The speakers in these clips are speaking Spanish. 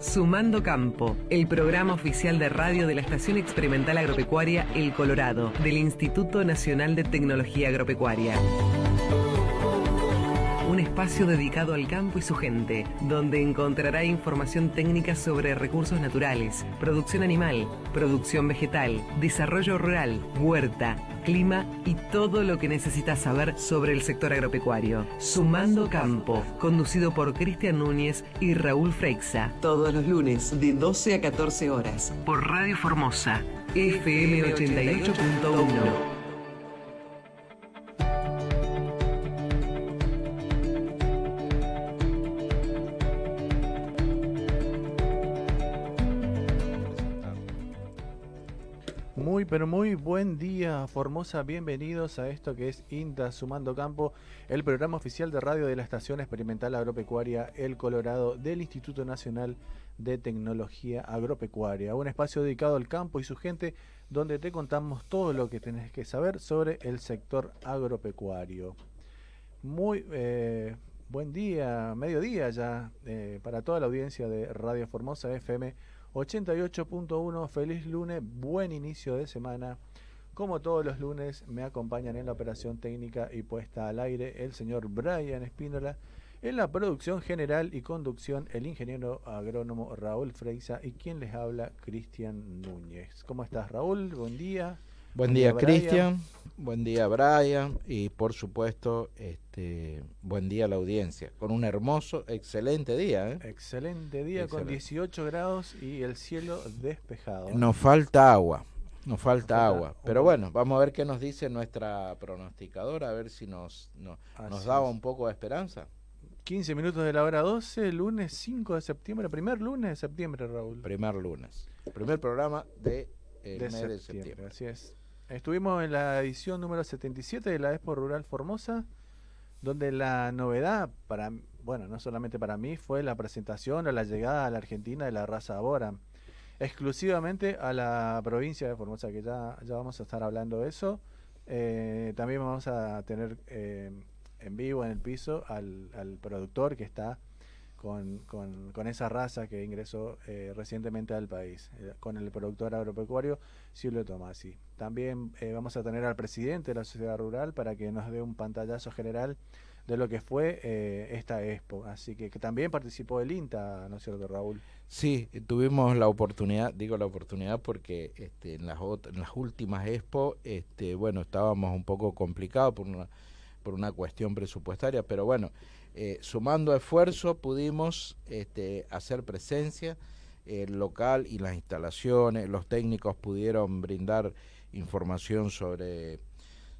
Sumando Campo, el programa oficial de radio de la Estación Experimental Agropecuaria El Colorado, del Instituto Nacional de Tecnología Agropecuaria. Un espacio dedicado al campo y su gente, donde encontrará información técnica sobre recursos naturales, producción animal, producción vegetal, desarrollo rural, huerta, clima y todo lo que necesitas saber sobre el sector agropecuario. Sumando Campo, conducido por Cristian Núñez y Raúl Freixa. Todos los lunes de 12 a 14 horas. Por Radio Formosa, FM 88.1. pero muy buen día, Formosa. Bienvenidos a esto que es INTA Sumando Campo, el programa oficial de radio de la Estación Experimental Agropecuaria El Colorado del Instituto Nacional de Tecnología Agropecuaria. Un espacio dedicado al campo y su gente, donde te contamos todo lo que tenés que saber sobre el sector agropecuario. Muy eh, buen día, mediodía ya, eh, para toda la audiencia de Radio Formosa FM 88.1, feliz lunes, buen inicio de semana. Como todos los lunes me acompañan en la operación técnica y puesta al aire el señor Brian Espínola, en la producción general y conducción el ingeniero agrónomo Raúl Freisa y quien les habla Cristian Núñez. ¿Cómo estás Raúl? Buen día. Buen día, Cristian. Buen día, Brian. Y por supuesto, este, buen día a la audiencia. Con un hermoso, excelente día. ¿eh? Excelente día con 18 grados y el cielo despejado. Nos falta agua. Nos falta agua. Pero bueno, vamos a ver qué nos dice nuestra pronosticadora, a ver si nos, nos daba un poco de esperanza. 15 minutos de la hora 12, lunes 5 de septiembre, primer lunes de septiembre, Raúl. Primer lunes. Primer programa de, el mes septiembre, de septiembre. Así es. Estuvimos en la edición número 77 de la Expo Rural Formosa, donde la novedad, para bueno, no solamente para mí, fue la presentación o la llegada a la Argentina de la raza Bora, exclusivamente a la provincia de Formosa, que ya, ya vamos a estar hablando de eso. Eh, también vamos a tener eh, en vivo en el piso al, al productor que está con, con, con, esa raza que ingresó eh, recientemente al país, con el productor agropecuario Silvio Tomasi. También eh, vamos a tener al presidente de la sociedad rural para que nos dé un pantallazo general de lo que fue esta expo. Así que, que, también participó el INTA, ¿no es cierto, Raúl? Sí, tuvimos la oportunidad, digo la oportunidad porque este, en, las en las últimas expo, este, bueno, estábamos un poco complicados por una, por una cuestión presupuestaria, pero bueno, eh, sumando esfuerzo pudimos este, hacer presencia el local y las instalaciones, los técnicos pudieron brindar información sobre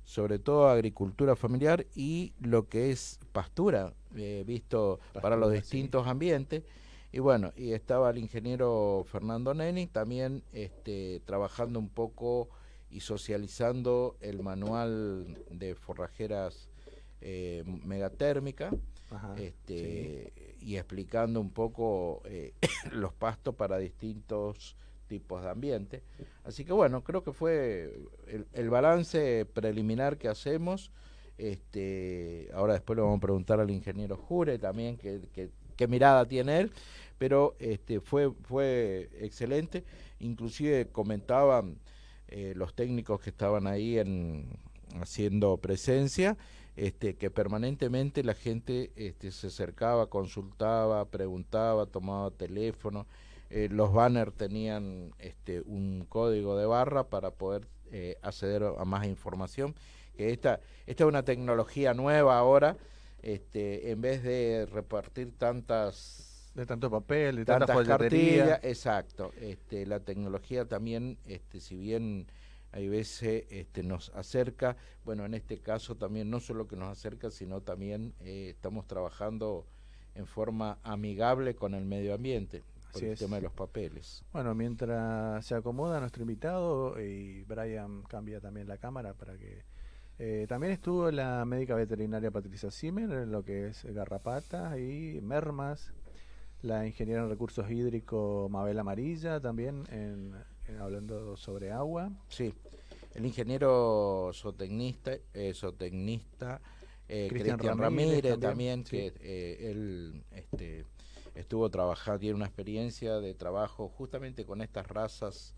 sobre todo agricultura familiar y lo que es pastura, eh, visto pastura, para los distintos sí. ambientes. Y bueno, y estaba el ingeniero Fernando Neni también este, trabajando un poco y socializando el manual de forrajeras eh, megatérmica Ajá, este, sí. y explicando un poco eh, los pastos para distintos tipos de ambiente. Así que bueno, creo que fue el, balance preliminar que hacemos. Este, ahora después le vamos a preguntar al ingeniero Jure también qué, qué, qué mirada tiene él, pero este, fue, fue excelente. Inclusive comentaban eh, los técnicos que estaban ahí en, haciendo presencia este, que permanentemente la gente este, se acercaba, consultaba, preguntaba, tomaba teléfono. Eh, los banners tenían este, un código de barra para poder eh, acceder a más información. Que esta, esta es una tecnología nueva ahora. Este, en vez de repartir tantas de tanto papel, de tantas tanta cartillas, exacto. Este, la tecnología también, este, si bien hay veces este, nos acerca, bueno, en este caso también no solo que nos acerca, sino también eh, estamos trabajando en forma amigable con el medio ambiente por Así el es. tema de los papeles. Bueno, mientras se acomoda nuestro invitado y Brian cambia también la cámara para que... Eh, también estuvo la médica veterinaria Patricia Zimmer en lo que es garrapatas y mermas, la ingeniera en recursos hídricos Mabel Amarilla también en, hablando sobre agua. Sí, el ingeniero zootecnista, eh, zootecnista eh, Cristian Ramírez, Ramírez, también, también sí. que eh, él este, estuvo trabajando, tiene una experiencia de trabajo justamente con estas razas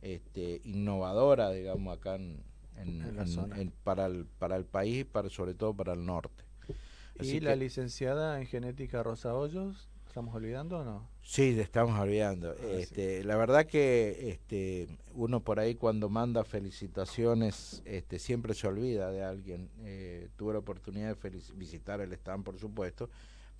este, innovadoras, digamos, acá en, para, el, para el país, para, sobre todo para el norte. ¿Y la licenciada en genética Rosa Hoyos? ¿Estamos olvidando o no? Sí, estamos olvidando. Ah, este, La verdad que este, uno por ahí cuando manda felicitaciones este, siempre se olvida de alguien. Eh, tuve la oportunidad de visitar el stand, por supuesto,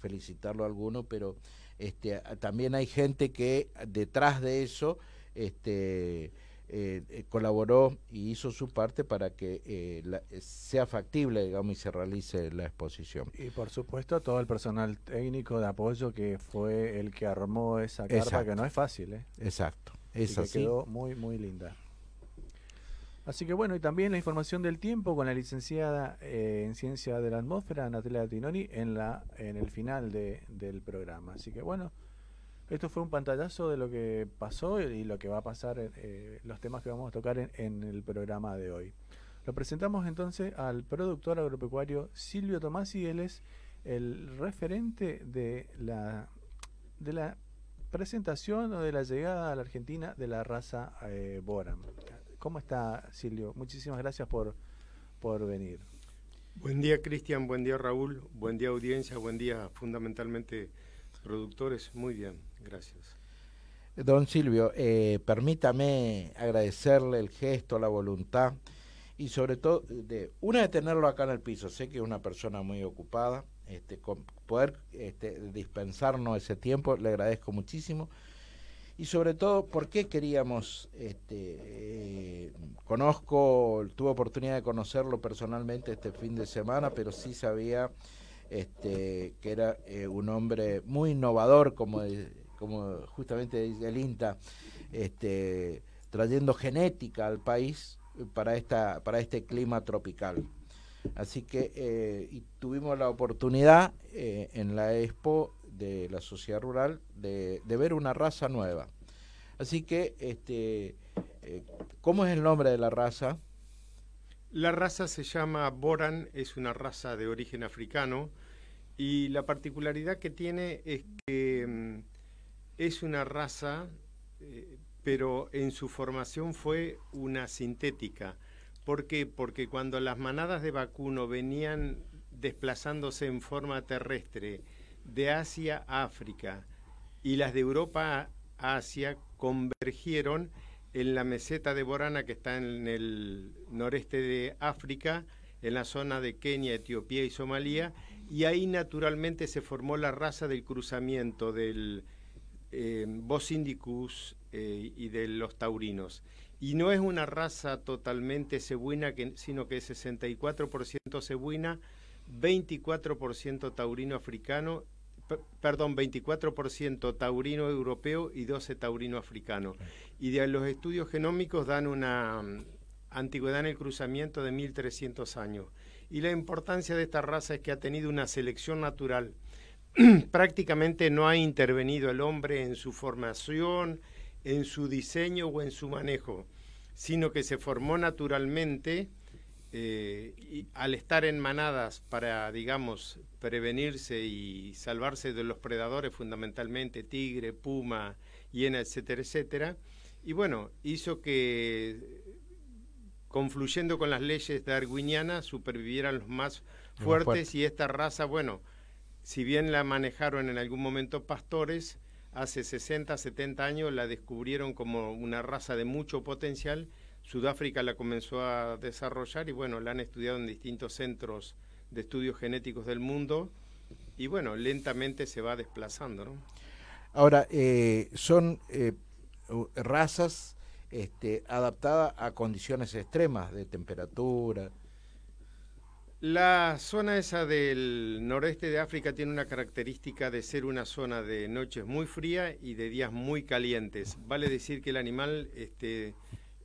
felicitarlo a alguno, pero este, también hay gente que detrás de eso este, eh, eh, colaboró y hizo su parte para que eh, sea factible, digamos, y se realice la exposición. Y por supuesto todo el personal técnico de apoyo que fue el que armó esa carpa, que no es fácil, ¿eh? Exacto, es así. quedó muy, muy linda. Así que bueno, y también la información del tiempo con la licenciada en Ciencia de la Atmósfera, Natalia Tinoni, en, la, en el final de, del programa. Así que bueno, esto fue un pantallazo de lo que pasó y lo que va a pasar, eh, los temas que vamos a tocar en, el programa de hoy. Lo presentamos entonces al productor agropecuario Silvio Tomasi, él es el referente de la, de la presentación o de la llegada a la Argentina de la raza eh, Boran. ¿Cómo está Silvio? Muchísimas gracias por, por venir. Buen día Cristian, buen día Raúl, buen día audiencia, buen día fundamentalmente productores. Muy bien. Gracias. Don Silvio, eh, permítame agradecerle el gesto, la voluntad y sobre todo, de, una de tenerlo acá en el piso, sé que es una persona muy ocupada, este, con poder este, dispensarnos ese tiempo, le agradezco muchísimo. Y sobre todo, ¿por qué queríamos, este, eh, conozco, tuve oportunidad de conocerlo personalmente este fin de semana, pero sí sabía este, que era eh, un hombre muy innovador, como como justamente dice el INTA, este, trayendo genética al país para, esta, para este clima tropical. Así que eh, tuvimos la oportunidad eh, en la expo de la sociedad rural de, ver una raza nueva. Así que, este, eh, ¿cómo es el nombre de la raza? La raza se llama Boran, es una raza de origen africano y la particularidad que tiene es que mm, es una raza, eh, pero en su formación fue una sintética. ¿Por qué? Porque cuando las manadas de vacuno venían desplazándose en forma terrestre de Asia a África y las de Europa a Asia convergieron en la meseta de Borana que está en el noreste de África, en la zona de Kenia, Etiopía y Somalia, y ahí naturalmente se formó la raza del cruzamiento del eh, eh, y de los taurinos. Y no es una raza totalmente cebuina, sino que es 64% cebuina, 24% taurino africano, perdón, 24% taurino europeo y 12 taurino africano. Y de los estudios genómicos dan una mm, antigüedad en el cruzamiento de 1300 años. Y la importancia de esta raza es que ha tenido una selección natural prácticamente no ha intervenido el hombre en su formación, en su diseño o en su manejo, sino que se formó naturalmente eh, y al estar en manadas para, digamos, prevenirse y salvarse de los predadores, fundamentalmente tigre, puma, hiena, etcétera, etcétera. Y bueno, hizo que, confluyendo con las leyes darwinianas, supervivieran los más fuertes y esta raza, bueno, si bien la manejaron en algún momento pastores, hace 60, 70 años la descubrieron como una raza de mucho potencial. Sudáfrica la comenzó a desarrollar y bueno, la han estudiado en distintos centros de estudios genéticos del mundo y bueno, lentamente se va desplazando. ¿no? Ahora, eh, son eh, razas este, adaptadas a condiciones extremas de temperatura, la zona esa del noreste de África tiene una característica de ser una zona de noches muy fría y de días muy calientes. Vale decir que el animal, este,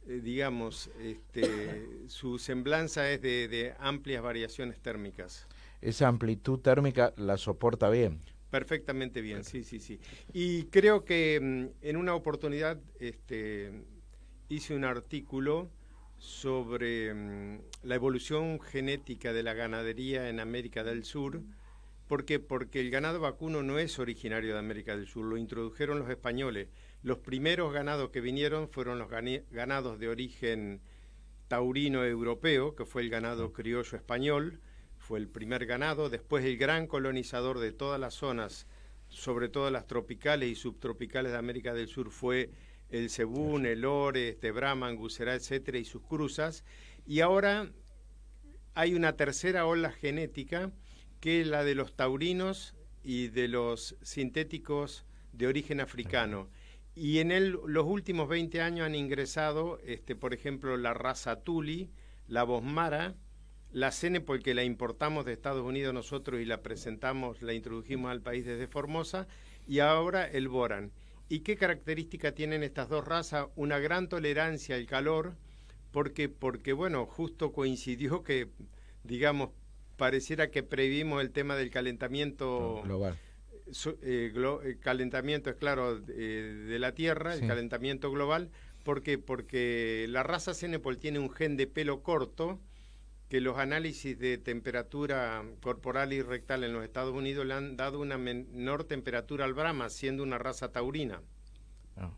eh, digamos, este, su semblanza es de, amplias variaciones térmicas. Esa amplitud térmica la soporta bien. Perfectamente bien, sí, sí, sí. Y creo que mm, en una oportunidad este, hice un artículo sobre mm, la evolución genética de la ganadería en América del Sur ¿Por qué? Porque el ganado vacuno no es originario de América del Sur, lo introdujeron los españoles. Los primeros ganados que vinieron fueron los ganados de origen taurino europeo, que fue el ganado criollo español, fue el primer ganado, después el gran colonizador de todas las zonas, sobre todo las tropicales y subtropicales de América del Sur, fue el cebún, el ore, este Brahma, Anguserá, etcétera, y sus cruzas. Y ahora hay una tercera ola genética, que es la de los taurinos y de los sintéticos de origen africano. Y en el, los últimos 20 años han ingresado, este, por ejemplo, la raza Tuli, la Bosmara, la Cenepol, que la importamos de Estados Unidos nosotros y la presentamos, la introdujimos al país desde Formosa, y ahora el Boran. ¿Y qué característica tienen estas dos razas? Una gran tolerancia al calor, porque, porque bueno, justo coincidió que, digamos, pareciera que previmos el tema del calentamiento global eh, eh, calentamiento, es claro, eh, de la Tierra, el calentamiento global. ¿Por qué? Porque la raza Cenepol tiene un gen de pelo corto que los análisis de temperatura corporal y rectal en los Estados Unidos le han dado una menor temperatura al Brahma, siendo una raza taurina. Ah.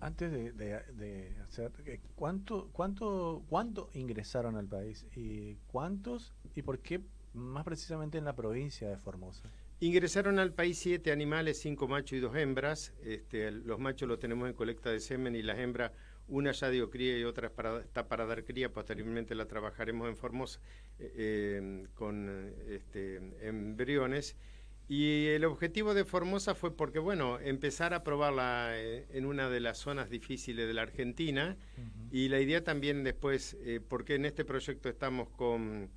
antes de, hacer, ¿cuánto, cuánto, ¿cuánto ingresaron al país? ¿Y cuántos? ¿Y por qué más precisamente en la provincia de Formosa. Ingresaron al país siete animales, cinco machos y dos hembras. Este, los machos los tenemos en colecta de semen y las hembras, una ya dio cría y otra está para dar cría. Posteriormente la trabajaremos en Formosa eh, em, con este, embriones. Y el objetivo de Formosa fue porque, bueno, empezar a probarla eh, en una de las zonas difíciles de la Argentina. Y la idea también después, eh, porque en este proyecto estamos con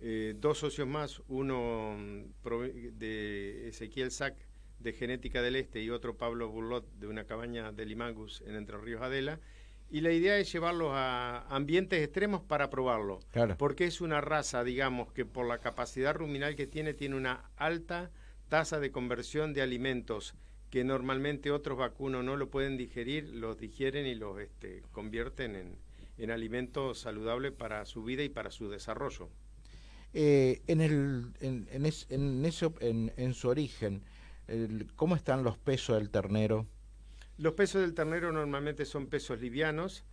eh, dos socios más, uno mm, de Ezequiel Sac de Genética del Este y otro Pablo Burlot de una cabaña de Limagus en Entre Ríos Adela. Y la idea es llevarlos a ambientes extremos para probarlo. Porque es una raza, digamos, que por la capacidad ruminal que tiene, tiene una alta tasa de conversión de alimentos que normalmente otros vacunos no lo pueden digerir, los digieren y los este, convierten en, en alimentos saludables para su vida y para su desarrollo. Eh, en, el, en, en, en, su origen, ¿cómo están los pesos del ternero? Los pesos del ternero normalmente son pesos livianos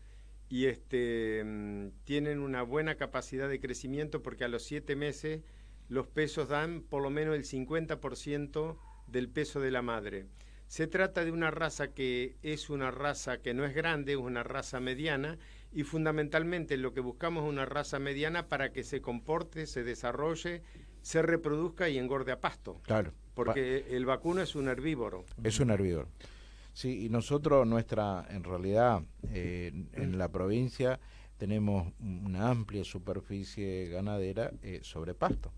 y este, mm, tienen una buena capacidad de crecimiento porque a los siete meses los pesos dan por lo menos el 50% del peso de la madre. Se trata de una raza que es una raza que no es grande, es una raza mediana y fundamentalmente lo que buscamos es una raza mediana para que se comporte, se desarrolle, se reproduzca y engorde a pasto. Claro. Porque el vacuno es un herbívoro. Es un herbívoro. Sí, y nosotros, nuestra, en realidad, eh, en la provincia tenemos una amplia superficie ganadera eh, sobre pasto.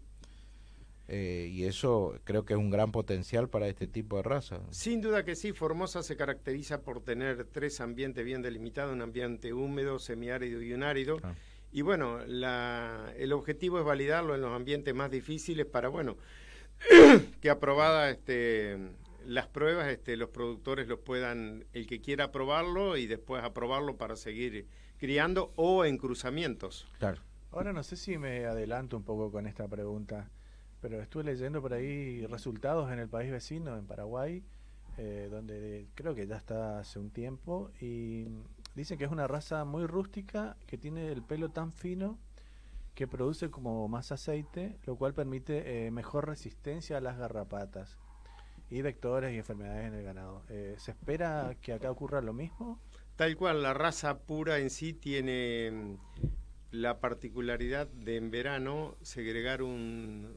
Eh, y eso creo que es un gran potencial para este tipo de raza. Sin duda que sí, Formosa se caracteriza por tener tres ambientes bien delimitados, un ambiente húmedo, semiárido y un árido. Ah. Y bueno, la, el objetivo es validarlo en los ambientes más difíciles para, bueno, que aprobada este, las pruebas, este, los productores los puedan, el que quiera aprobarlo y después aprobarlo para seguir criando o en cruzamientos. Claro. Ahora no sé si me adelanto un poco con esta pregunta. Pero estuve leyendo por ahí resultados en el país vecino, en Paraguay, eh, donde creo que ya está hace un tiempo, y dicen que es una raza muy rústica, que tiene el pelo tan fino que produce como más aceite, lo cual permite eh, mejor resistencia a las garrapatas y vectores y enfermedades en el ganado. Eh, ¿Se espera que acá ocurra lo mismo? Tal cual, la raza pura en sí tiene mm, la particularidad de en verano segregar un,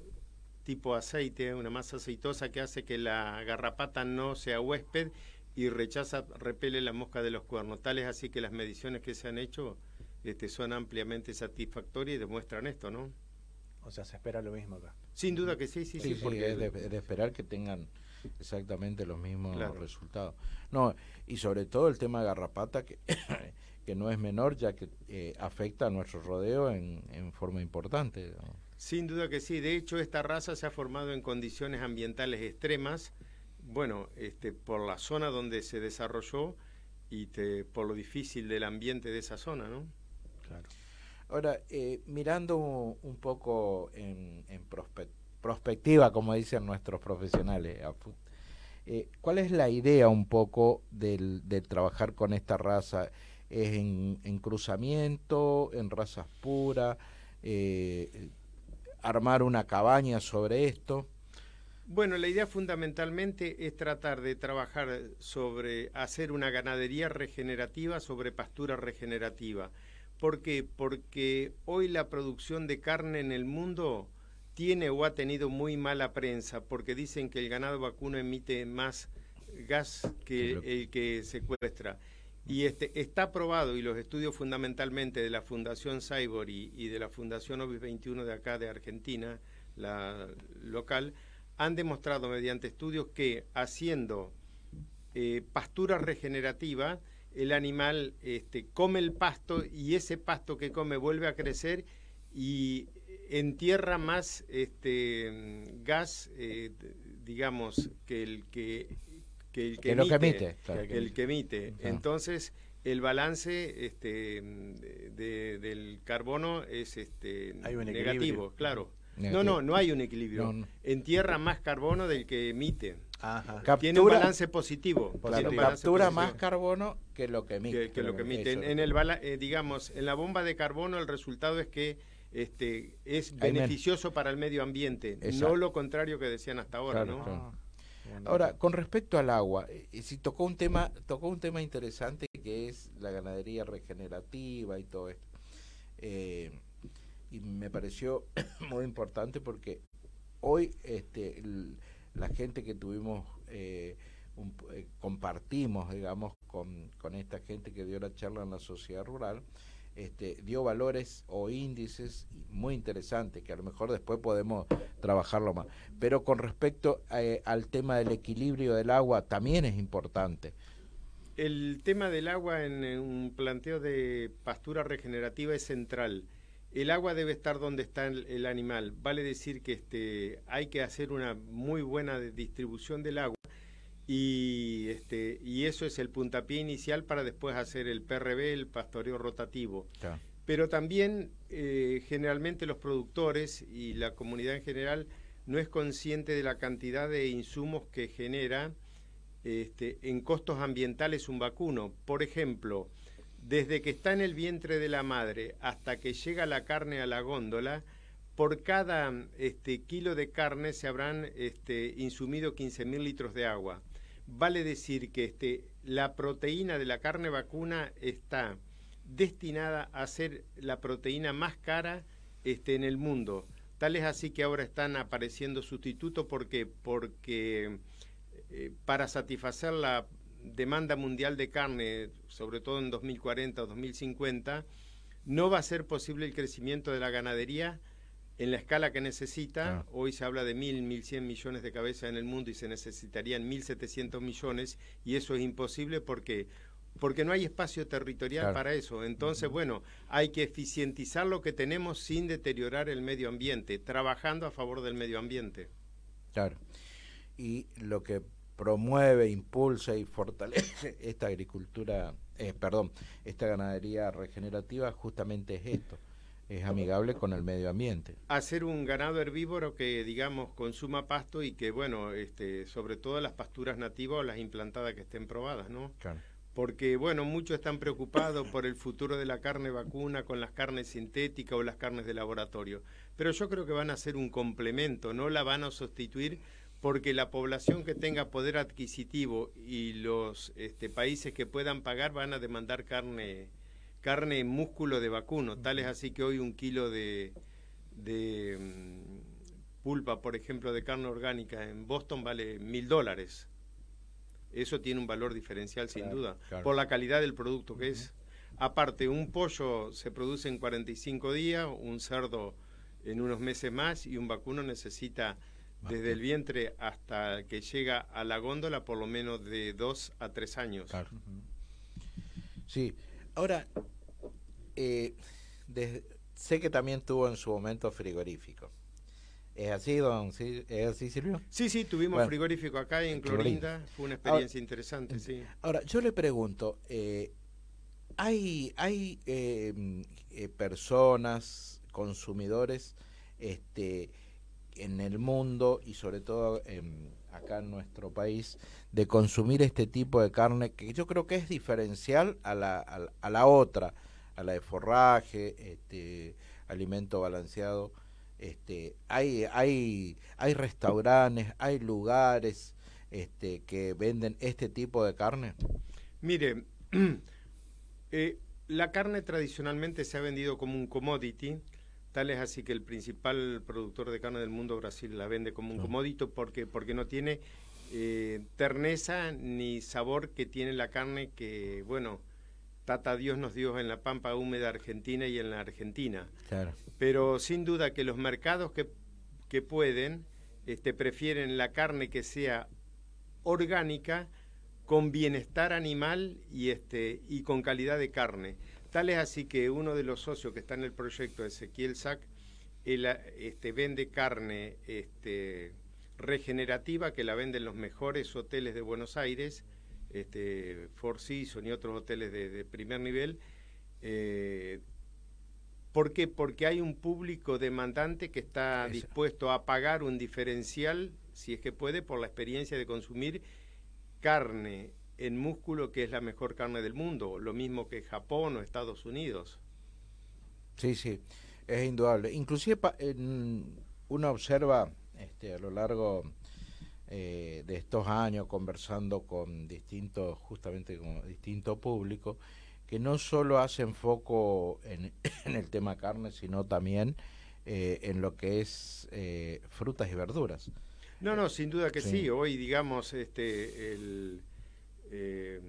tipo aceite, una masa aceitosa que hace que la garrapata no sea huésped y rechaza, repele la mosca de los cuernos. Tales así que las mediciones que se han hecho este, son ampliamente satisfactorias y demuestran esto, ¿no? O sea, se espera lo mismo acá. Sin duda que sí, sí, sí. porque es de, esperar que tengan exactamente los mismos resultados. No, y sobre todo el tema de garrapata, que, que no es menor, ya que eh, afecta a nuestro rodeo en, en forma importante. Sin duda que sí. De hecho, esta raza se ha formado en condiciones ambientales extremas, bueno, este, por la zona donde se desarrolló y por lo difícil del ambiente de esa zona, ¿no? Claro. Ahora, eh, mirando un poco en, en prospectiva, como dicen nuestros profesionales, eh, ¿cuál es la idea un poco del, de trabajar con esta raza? ¿Es en, cruzamiento, en razas puras? Eh, ¿Armar una cabaña sobre esto? Bueno, la idea fundamentalmente es tratar de trabajar sobre hacer una ganadería regenerativa sobre pastura regenerativa. ¿Por qué? Porque hoy la producción de carne en el mundo tiene o ha tenido muy mala prensa porque dicen que el ganado vacuno emite más gas que el que secuestra. Y este, está probado, y los estudios fundamentalmente de la Fundación Cyborg y, de la Fundación Obis 21 de acá de Argentina, la local, han demostrado mediante estudios que haciendo eh, pastura regenerativa, el animal este, come el pasto y ese pasto que come vuelve a crecer y entierra más este gas, eh, digamos, que el que, que el que, emite, el que emite. Entonces, el balance este, del carbono es este, negativo, claro. No, no, no hay un equilibrio. Entierra más carbono del que emite. tiene un balance positivo. captura más carbono que lo que emite. Que, lo que emite. En, el, eh, digamos, en la bomba de carbono el resultado es que este, es beneficioso para el medio ambiente, no lo contrario que decían hasta ahora, ¿no? Ahora, con respecto al agua, eh, si tocó un tema, tocó un tema interesante que es la ganadería regenerativa y todo esto. Eh, y me pareció muy importante porque hoy este, la gente que tuvimos, eh, compartimos, digamos, con, con esta gente que dio la charla en la sociedad rural, este, dio valores o índices muy interesantes que a lo mejor después podemos trabajarlo más. Pero con respecto eh, al tema del equilibrio del agua también es importante. El tema del agua en, un planteo de pastura regenerativa es central. El agua debe estar donde está el, animal. Vale decir que este, hay que hacer una muy buena distribución del agua y, este, y eso es el puntapié inicial para después hacer el PRB, el pastoreo rotativo. Pero también eh, generalmente los productores y la comunidad en general no es consciente de la cantidad de insumos que genera este, en costos ambientales un vacuno. Por ejemplo, desde que está en el vientre de la madre hasta que llega la carne a la góndola, por cada este, kilo de carne se habrán este, insumido 15.000 litros de agua vale decir que este, la proteína de la carne vacuna está destinada a ser la proteína más cara este, en el mundo. Tal es así que ahora están apareciendo sustitutos porque, porque eh, para satisfacer la demanda mundial de carne, sobre todo en 2040 o 2050, no va a ser posible el crecimiento de la ganadería en la escala que necesita, hoy se habla de mil, mil cien millones de cabezas en el mundo y se necesitarían mil setecientos millones y eso es imposible porque porque no hay espacio territorial para eso. Entonces, bueno, hay que eficientizar lo que tenemos sin deteriorar el medio ambiente, trabajando a favor del medio ambiente. Claro. Y lo que promueve, impulsa y fortalece esta agricultura, eh, perdón, esta ganadería regenerativa justamente es esto es amigable con el medio ambiente. Hacer un ganado herbívoro que, digamos, consuma pasto y que, bueno, este, sobre todo las pasturas nativas o las implantadas que estén probadas, ¿no? Claro. Porque, bueno, muchos están preocupados por el futuro de la carne vacuna con las carnes sintéticas o las carnes de laboratorio. Pero yo creo que van a ser un complemento, no la van a sustituir porque la población que tenga poder adquisitivo y los este, países que puedan pagar van a demandar carne carne músculo de vacuno. Tal es así que hoy un kilo de, de mm, pulpa, por ejemplo, de carne orgánica en Boston vale mil dólares. Eso tiene un valor diferencial sin duda, por la calidad del producto que es. Aparte, un pollo se produce en 45 días, un cerdo en unos meses más y un vacuno necesita desde el vientre hasta que llega a la góndola por lo menos de dos a tres años. Sí, Ahora, eh, sé que también tuvo en su momento frigorífico. ¿Es así, don? ¿Es así, Silvio? Sí, sí, tuvimos frigorífico acá en Clorinda. Fue una experiencia interesante, sí. Ahora, yo le pregunto, eh, hay, hay em, eh, personas, consumidores, este, en el mundo y sobre todo acá en nuestro país, de consumir este tipo de carne que yo creo que es diferencial a la, a, la otra, a la de forraje, este, alimento balanceado. Este, hay, hay, hay restaurantes, hay lugares este, que venden este tipo de carne. Mire, eh, la carne tradicionalmente se ha vendido como un commodity, tal es así que el principal productor de carne del mundo, Brasil, la vende como un commodity porque, porque no tiene eh, terneza ni sabor que tiene la carne que, bueno, Tata Dios nos dio en la pampa húmeda argentina y en la Argentina. Claro. Pero sin duda que los mercados que, que pueden este, prefieren la carne que sea orgánica con bienestar animal y, este, y con calidad de carne. Tal es así que uno de los socios que está en el proyecto, Ezequiel Sac, él, este, vende carne este, regenerativa que la venden los mejores hoteles de Buenos Aires, este, Four Seasons y otros hoteles de, primer nivel. Eh, ¿Por qué? Porque hay un público demandante que está dispuesto a pagar un diferencial, si es que puede, por la experiencia de consumir carne en músculo que es la mejor carne del mundo, lo mismo que Japón o Estados Unidos. Sí, sí, es indudable. Inclusive uno observa este, a lo largo eh, de estos años conversando con distintos, justamente con distintos públicos, que no solo hacen foco en, el tema carne, sino también eh, en lo que es eh, frutas y verduras. No, no, sin duda que sí. Hoy, digamos, este, el, eh,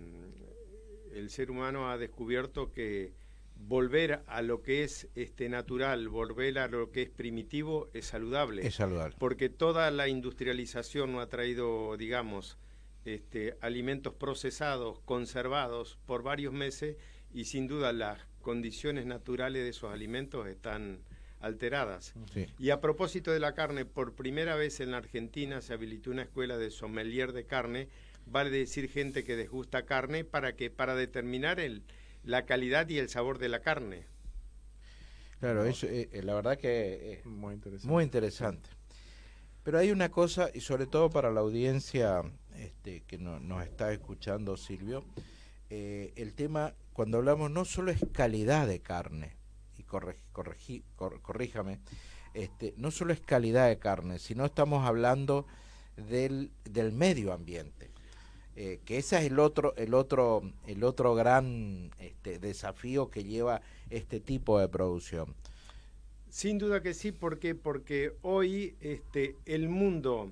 el ser humano ha descubierto que volver a lo que es este natural, volver a lo que es primitivo es saludable. Es saludable. Porque toda la industrialización no ha traído, digamos, este, alimentos procesados, conservados por varios meses y sin duda las condiciones naturales de esos alimentos están alteradas. Y a propósito de la carne, por primera vez en la Argentina se habilitó una escuela de sommelier de carne, vale decir gente que desgusta carne para que para determinar el, la calidad y el sabor de la carne. Claro, eso, eh, eh, la verdad que es muy interesante. muy interesante. Pero hay una cosa, y sobre todo para la audiencia este, que no, nos está escuchando, Silvio, eh, el tema, cuando hablamos, no solo es calidad de carne, corríjame, este, no solo es calidad de carne, sino estamos hablando del, del medio ambiente. Eh, que ese es el otro, el otro, el otro gran este, desafío que lleva este tipo de producción. Sin duda que sí, ¿por Porque hoy este, el mundo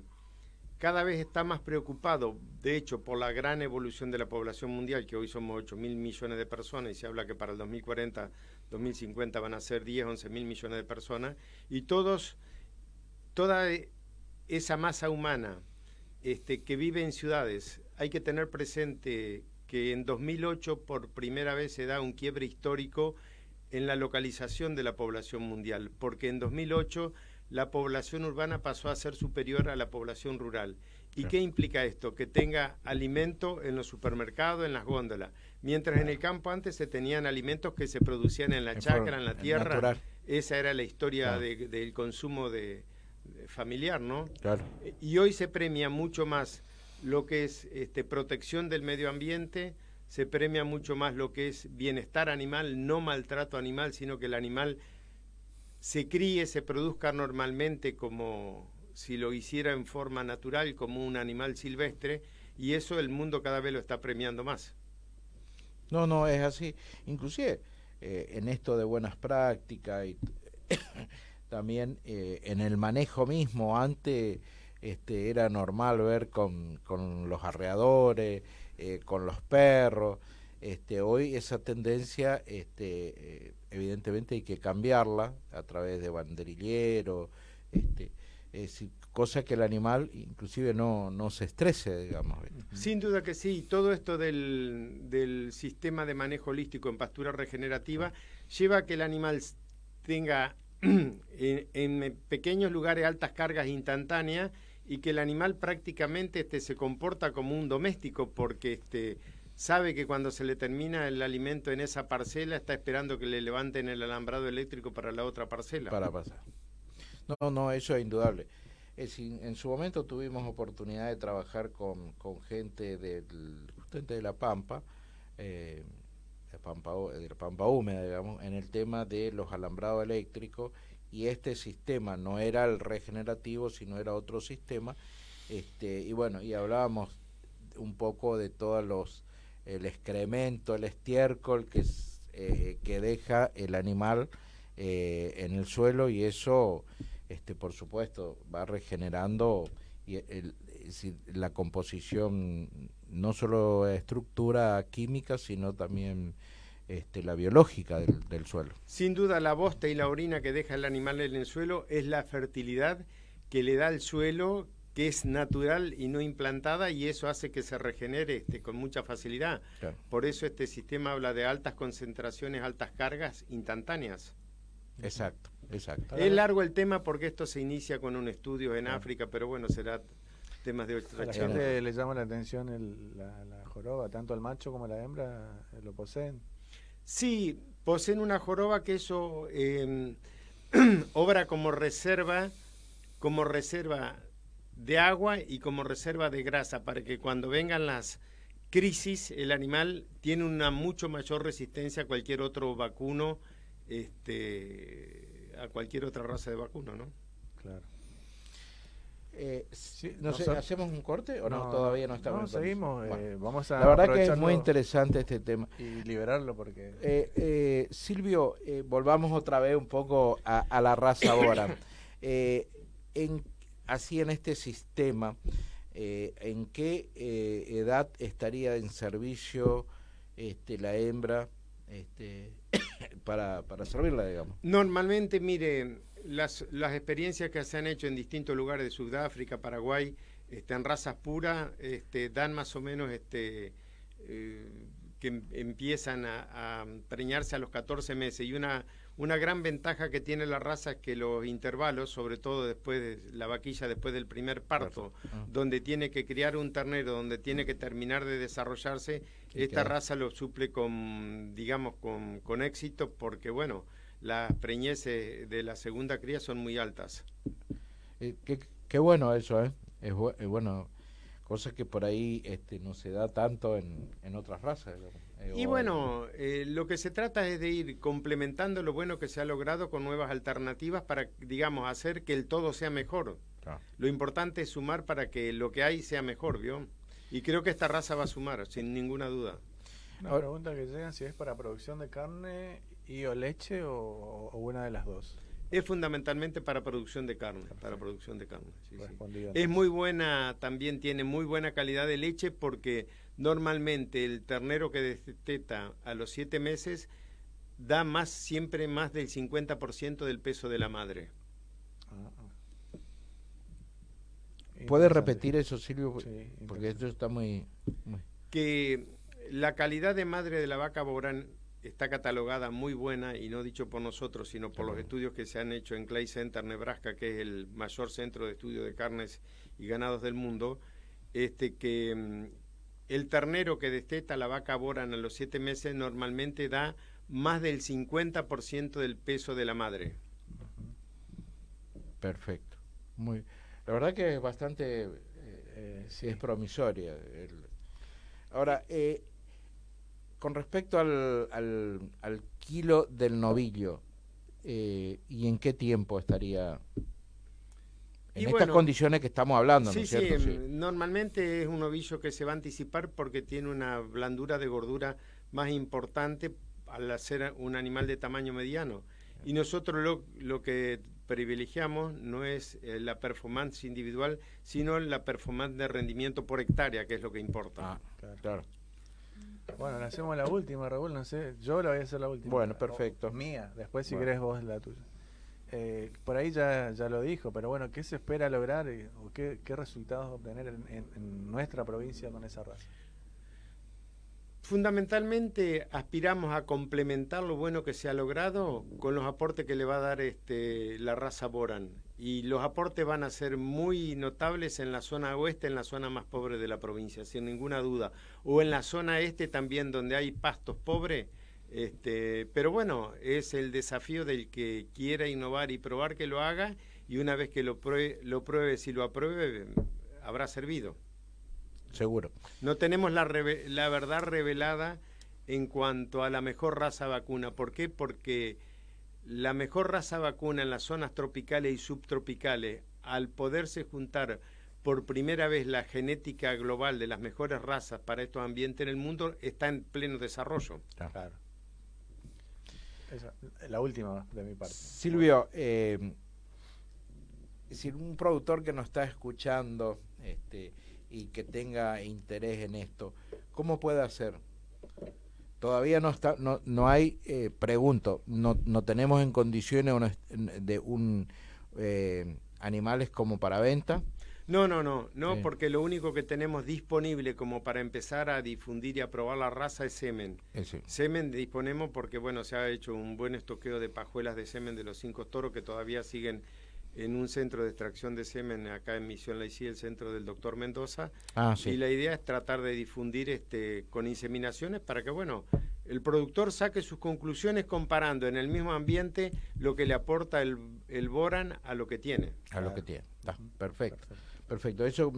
cada vez está más preocupado, de hecho, por la gran evolución de la población mundial, que hoy somos 8 mil millones de personas y se habla que para el 2040 2050 van a ser 10, 11 mil millones de personas, y todos, toda esa masa humana este, que vive en ciudades, hay que tener presente que en 2008 por primera vez se da un quiebre histórico en la localización de la población mundial, porque en 2008 la población urbana pasó a ser superior a la población rural. ¿Y qué implica esto? Que tenga alimento en los supermercados, en las góndolas. Mientras en el campo antes se tenían alimentos que se producían en la chacra, en la tierra. Esa era la historia del consumo de, familiar, ¿no? Claro. Y hoy se premia mucho más lo que es este, protección del medio ambiente, se premia mucho más lo que es bienestar animal, no maltrato animal, sino que el animal se críe, se produzca normalmente como si lo hiciera en forma natural, como un animal silvestre, y eso el mundo cada vez lo está premiando más. No, no, es así. Inclusive eh, en esto de buenas prácticas y también eh, en el manejo mismo, antes este, era normal ver con, con los arreadores, eh, con los perros. Este, hoy esa tendencia, este, evidentemente hay que cambiarla a través de banderilleros, este, es cosa que el animal inclusive no, no se estrese, digamos. Sin duda que sí, todo esto del, del sistema de manejo holístico en pastura regenerativa lleva a que el animal tenga en, pequeños lugares altas cargas instantáneas y que el animal prácticamente este, se comporta como un doméstico porque este, sabe que cuando se le termina el alimento en esa parcela, está esperando que le levanten el alambrado eléctrico para la otra parcela. Para pasar. No, no, eso es indudable. Es, en su momento tuvimos oportunidad de trabajar con, con gente del, justamente de La Pampa, eh, de, Pampa, de la Pampa húmeda, digamos, en el tema de los alambrados eléctricos y este sistema no era el regenerativo, sino era otro sistema. Este, y bueno, y hablábamos un poco de todos los el excremento, el estiércol que, eh, que deja el animal eh, en el suelo y eso, este, por supuesto, va regenerando y el, la composición, no solo estructura química, sino también este, la biológica del, suelo. Sin duda, la bosta y la orina que deja el animal en el suelo es la fertilidad que le da al suelo, que es natural y no implantada, y eso hace que se regenere este, con mucha facilidad. Por eso este sistema habla de altas concentraciones, altas cargas instantáneas. Exacto, exacto. Es largo el tema porque esto se inicia con un estudio en África, pero bueno, será temas de otra A la gente le llama la atención la, la, joroba, tanto el macho como la hembra eh, lo poseen. Sí, poseen una joroba que eso em, obra como reserva, como reserva de agua y como reserva de grasa para que cuando vengan las crisis el animal tiene una mucho mayor resistencia a cualquier otro vacuno, este, a cualquier otra raza de vacuno, ¿no? Claro. Eh, no sé, ¿hacemos un corte o no? Todavía no estamos. No, seguimos. Eh, vamos a la verdad que es muy interesante este tema. Y liberarlo porque... Eh, eh Silvio, volvamos otra vez un poco a, la raza ahora. en, así en este sistema, ¿en qué edad estaría en servicio este, la hembra este, para, para servirla, digamos? Normalmente, mire las, las experiencias que se han hecho en distintos lugares de Sudáfrica, Paraguay, este, en razas puras, este, dan más o menos este, eh, que em, empiezan a, preñarse a los 14 meses. Y una, una gran ventaja que tiene la raza es que los intervalos, sobre todo después de la vaquilla, después del primer parto, ah. donde tiene que criar un ternero, donde tiene que terminar de desarrollarse, esta raza lo suple con, digamos, con, con éxito, porque bueno, las preñeces de la segunda cría son muy altas. Eh, qué, bueno eso, ¿eh? Es, bueno, cosa que por ahí este, no se da tanto en, en otras razas. Eh, y bueno, eh, lo que se trata es de ir complementando lo bueno que se ha logrado con nuevas alternativas para, digamos, hacer que el todo sea mejor. Lo importante es sumar para que lo que hay sea mejor, ¿vio? Y creo que esta raza va a sumar, sin ninguna duda. Una pregunta que llegan si es para producción de carne ¿Y o leche o, una de las dos? Es fundamentalmente para producción de carne, para producción de carne. Es muy buena, también tiene muy buena calidad de leche porque normalmente el ternero que desteta a los siete meses da más siempre más del 50% del peso de la madre. Ah, ah. ¿Puede repetir eso, Silvio? porque esto está muy, muy, Que la calidad de madre de la vaca Borán está catalogada muy buena y no dicho por nosotros, sino por los estudios que se han hecho en Clay Center, Nebraska, que es el mayor centro de estudio de carnes y ganados del mundo, este que mm, el ternero que desteta la vaca boran a los siete meses normalmente da más del 50% del peso de la madre. Perfecto. Muy, la verdad que es bastante, eh, eh, es promisoria. ahora, eh, con respecto al, al, kilo del novillo, eh, ¿y en qué tiempo estaría? En estas condiciones que estamos hablando, ¿no es cierto? Sí, normalmente es un novillo que se va a anticipar porque tiene una blandura de gordura más importante al ser un animal de tamaño mediano. Y nosotros lo, lo que privilegiamos no es eh, la performance individual, sino la performance de rendimiento por hectárea, que es lo que importa. Ah, claro. Bueno, le hacemos la última, Raúl, no sé. Yo la voy a hacer la última. Bueno, perfecto. mía, después si querés vos la tuya. Eh, por ahí ya, ya lo dijo, pero bueno, ¿qué se espera lograr eh, o qué, qué, resultados obtener en, nuestra provincia con esa raza? Fundamentalmente aspiramos a complementar lo bueno que se ha logrado con los aportes que le va a dar este, la raza Boran. y los aportes van a ser muy notables en la zona oeste, en la zona más pobre de la provincia, sin ninguna duda. O en la zona este también, donde hay pastos pobres. Este, pero bueno, es el desafío del que quiera innovar y probar que lo haga y una vez que lo pruebe, lo pruebe si lo apruebe, habrá servido. Seguro. No tenemos la, la verdad revelada en cuanto a la mejor raza vacuna. ¿Por qué? Porque la mejor raza vacuna en las zonas tropicales y subtropicales, al poderse juntar por primera vez la genética global de las mejores razas para estos ambientes en el mundo, está en pleno desarrollo. Claro. Esa, la última de mi parte. Silvio, eh, si un productor que nos está escuchando este, y que tenga interés en esto, ¿cómo puede hacer? Todavía no está, no, no hay, eh, pregunto, no, no tenemos en condiciones de un eh, animales como para venta. No, no, no, no, porque lo único que tenemos disponible como para empezar a difundir y a probar la raza es semen. Semen disponemos porque, bueno, se ha hecho un buen estoqueo de pajuelas de semen de los cinco toros que todavía siguen en un centro de extracción de semen acá en Misión Laicí, el centro del doctor Mendoza. Ah, y la idea es tratar de difundir este con inseminaciones para que, bueno, el productor saque sus conclusiones comparando en el mismo ambiente lo que le aporta el, el boran a lo que tiene. A lo que tiene. perfecto. Perfecto. Eso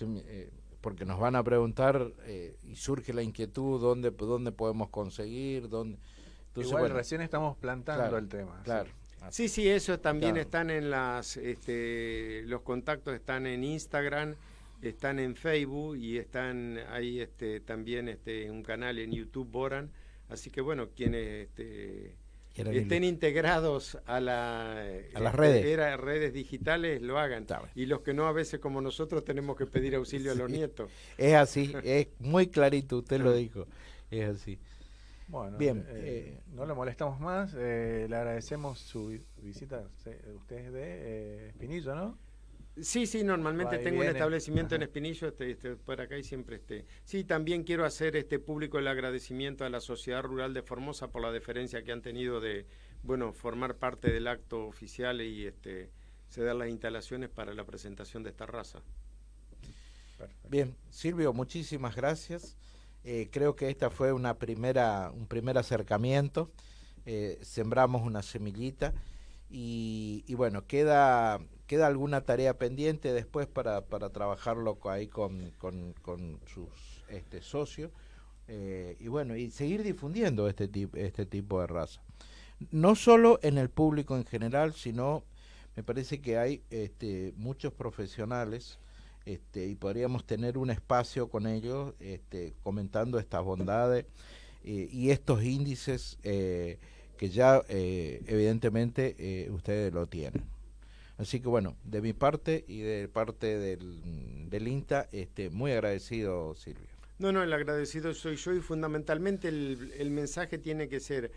eh, porque nos van a preguntar eh, y surge la inquietud dónde dónde podemos conseguir, dónde Igual recién estamos plantando el tema. Claro. Sí, sí, eso también están en las, este, los contactos están en Instagram, están en Facebook y están ahí este, también este, un canal en YouTube, Boran. Así que bueno, quienes este, estén integrados a, la, a las redes. Era, redes digitales lo hagan. Y los que no, a veces como nosotros tenemos que pedir auxilio a los nietos. Es así, es muy clarito, usted lo dijo, es así. Bueno, bien, eh, no le molestamos más. Eh, le agradecemos su visita. Usted es de eh, Espinillo, ¿no? Sí, sí, normalmente tengo un establecimiento en Espinillo, este, este, por acá y siempre este. Sí, también quiero hacer este público el agradecimiento a la Sociedad Rural de Formosa por la deferencia que han tenido de, bueno, formar parte del acto oficial y este, ceder las instalaciones para la presentación de esta raza. Bien, Silvio, muchísimas gracias. Eh, creo que esta fue una primera, un primer acercamiento. Eh, sembramos una semillita y, bueno, queda, queda alguna tarea pendiente después para, para trabajarlo ahí con, con, sus este, socios. Eh, y bueno, y seguir difundiendo este, tipo este tipo de raza. No solo en el público en general, sino me parece que hay este, muchos profesionales este, y podríamos tener un espacio con ellos este, comentando estas bondades eh, y estos índices eh, que ya eh, evidentemente ustedes lo tienen. Así que bueno, de mi parte y de parte del, del INTA, este, muy agradecido Silvio. No, no, el agradecido soy yo y fundamentalmente el, el mensaje tiene que ser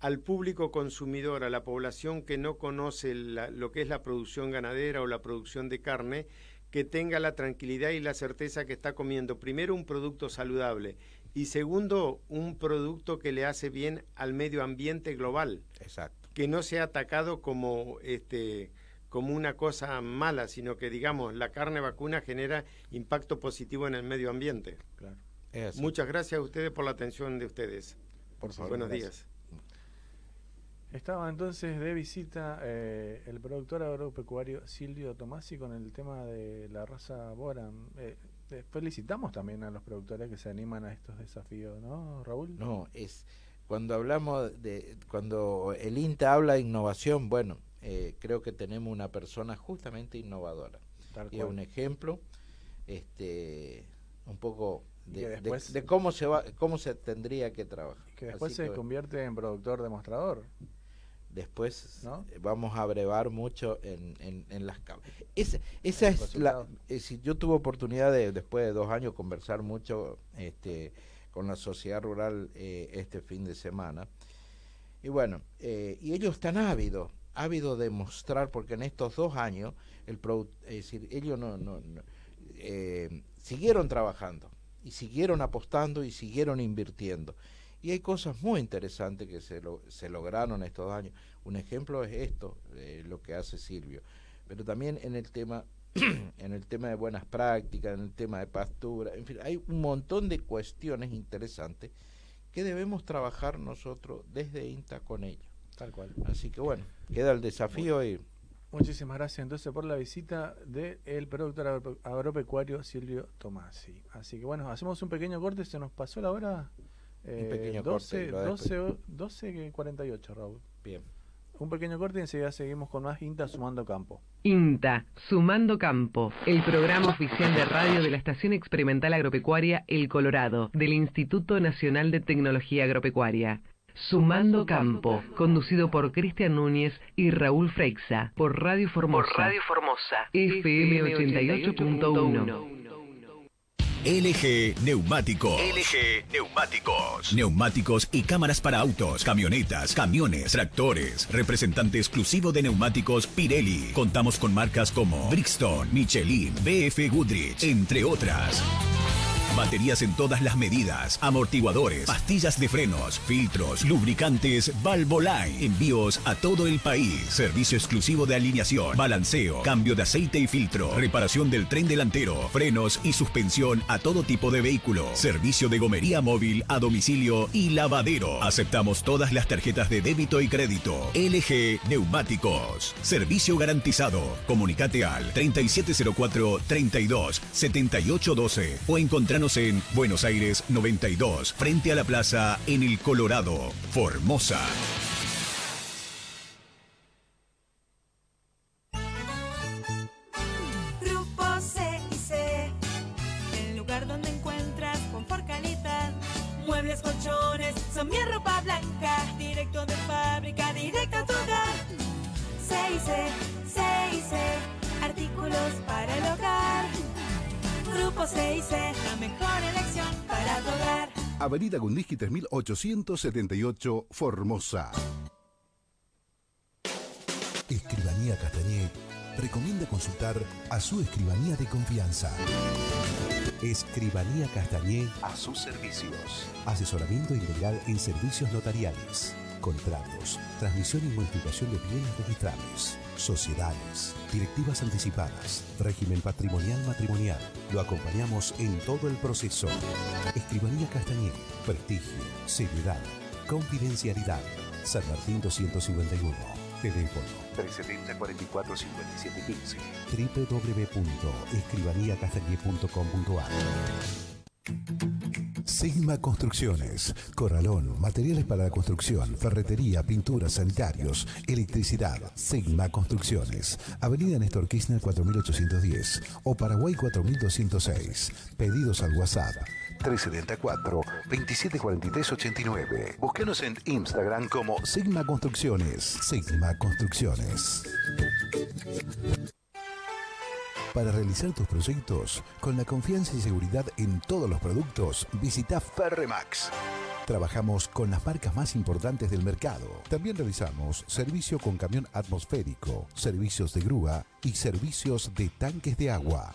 al público consumidor, a la población que no conoce lo que es la producción ganadera o la producción de carne, que tenga la tranquilidad y la certeza que está comiendo primero un producto saludable y segundo un producto que le hace bien al medio ambiente global. Exacto. Que no sea atacado como este como una cosa mala, sino que digamos la carne vacuna genera impacto positivo en el medio ambiente. Claro. Muchas gracias a ustedes por la atención de ustedes. Por favor. Buenos días. Estaba entonces de visita eh, el productor agropecuario Silvio Tomasi con el tema de la raza Boran. Eh, eh, felicitamos también a los productores que se animan a estos desafíos, ¿no, Raúl? No, es cuando hablamos de cuando el INTA habla de innovación, bueno, creo que tenemos una persona justamente innovadora. y es un ejemplo, este, un poco de, de, cómo se va, cómo se tendría que trabajar. Que después se convierte en productor demostrador. Después eh, vamos a brevar mucho en, en, las Esa, esa es la. Eh, yo tuve oportunidad de, después de dos años, conversar mucho este, con la sociedad rural eh, este fin de semana. Y bueno, y ellos están ávidos, ávidos de mostrar, porque en estos dos años, el es decir, ellos no, no, siguieron trabajando, y siguieron apostando, y siguieron invirtiendo. Y hay cosas muy interesantes que se, lo, se lograron estos años. Un ejemplo es esto, eh, lo que hace Silvio. pero también en el tema en el tema de buenas prácticas, en el tema de pastura, en fin, hay un montón de cuestiones interesantes que debemos trabajar nosotros desde INTA con ella. Tal cual. Así que bueno, queda el desafío y Muchísimas gracias entonces por la visita del productor agropecuario Silvio Tomasi. Así que bueno, hacemos un pequeño corte, se nos pasó la hora. un pequeño eh, 12, corte. 12, 12, 48, Raúl. Bien. Un pequeño corte y enseguida seguimos con más INTA Sumando Campo. INTA Sumando Campo, el programa oficial de radio de la Estación Experimental Agropecuaria El Colorado, del Instituto Nacional de Tecnología Agropecuaria. Sumando Campo, conducido por Cristian Núñez y Raúl Freixa, por Radio Formosa. Por Radio Formosa. FM 88.1. LG Neumáticos. LG Neumáticos. Neumáticos y cámaras para autos, camionetas, camiones, tractores. Representante exclusivo de neumáticos Pirelli. Contamos con marcas como Brixton, Michelin, BF Goodrich, entre otras. Baterías en todas las medidas, amortiguadores, pastillas de frenos, filtros, lubricantes, Valvoline. Envíos a todo el país. Servicio exclusivo de alineación, balanceo, cambio de aceite y filtro, reparación del tren delantero, frenos y suspensión a todo tipo de vehículo. Servicio de gomería móvil a domicilio y lavadero. Aceptamos todas las tarjetas de débito y crédito. LG Neumáticos. Servicio garantizado. Comunicate al 3704 32 7812 o en Buenos Aires 92, frente a la plaza en el Colorado, Formosa. Grupo CIC, el lugar donde encuentras confort calidad. Muebles, colchones, son mi ropa blanca, directo de fábrica, directo a tu hogar. CIC, CIC, artículos para el hogar. Grupo CIC, la mejor elección para. Avenida Gundisky 3878, Formosa. Escribanía Castañé recomienda consultar a su escribanía de confianza. Escribanía Castañé a sus servicios. Asesoramiento integral en servicios notariales, contratos, transmisión y modificación de bienes registrables, sociedades, directivas anticipadas, régimen patrimonial matrimonial. Lo acompañamos en todo el proceso. Escribanía Castañé, prestigio, seriedad, confidencialidad. San Martín 251. Teléfono 370 44 57 15 www.escribaniacastañé.com.ar Sigma Construcciones, Corralón, materiales para la construcción, ferretería, pintura, sanitarios, electricidad. Sigma Construcciones, Avenida Néstor Kirchner 4810 o Paraguay 4206. Pedidos al WhatsApp 374 2743 89. Búsquenos en Instagram como Sigma Construcciones. Sigma Construcciones. Para realizar tus proyectos con la confianza y seguridad en todos los productos, visita Ferremax. Trabajamos con las marcas más importantes del mercado. También realizamos servicio con camión atmosférico, servicios de grúa y servicios de tanques de agua.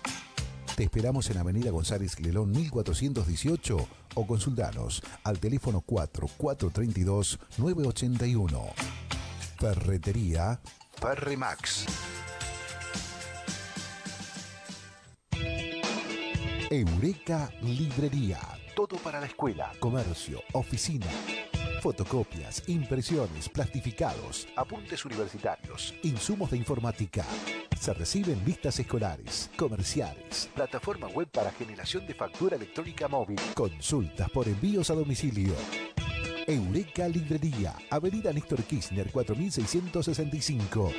Te esperamos en Avenida González Lelón 1418 o consultanos al teléfono 4432 981. Ferretería Ferremax. Eureka Librería. Todo para la escuela, comercio, oficina. Fotocopias, impresiones, plastificados, apuntes universitarios, insumos de informática. Se reciben listas escolares, comerciales, plataforma web para generación de factura electrónica móvil, consultas por envíos a domicilio. Eureka Librería, Avenida Néstor Kirchner 4665.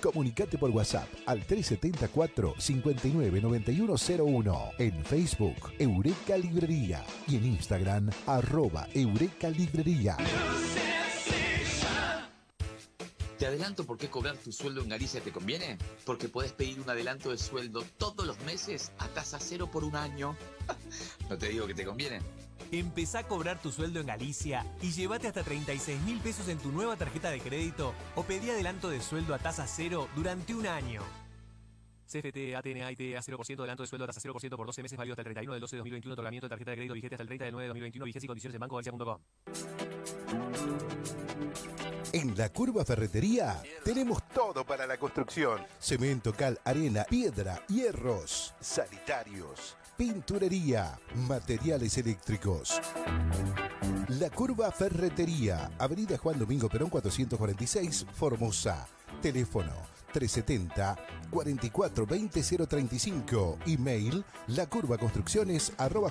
Comunicate por WhatsApp al 374 59 9101. En Facebook, Eureka Librería. Y en Instagram, arroba Eureka Librería. Te adelanto por qué cobrar tu sueldo en Galicia te conviene. Porque podés pedir un adelanto de sueldo todos los meses a tasa cero por un año. no te digo que te conviene. Empezá a cobrar tu sueldo en Galicia y llévate hasta 36 mil pesos en tu nueva tarjeta de crédito o pedí adelanto de sueldo a tasa cero durante un año. CFT, ATNA, IT, a 0% adelanto de sueldo a tasa 0% por 12 meses válido hasta el 31 del 12 de 2021. Otorgamiento de tarjeta de crédito vigente hasta el 30 del 9 de 2021. Vigencia y condiciones en bancogalicia.com. En La Curva Ferretería tenemos todo para la construcción. Cemento, cal, arena, piedra, hierros, sanitarios, pinturería, materiales eléctricos. La Curva Ferretería, Avenida Juan Domingo Perón 446, Formosa. Teléfono 370 44 20 035. Email lacurvaconstrucciones arroba.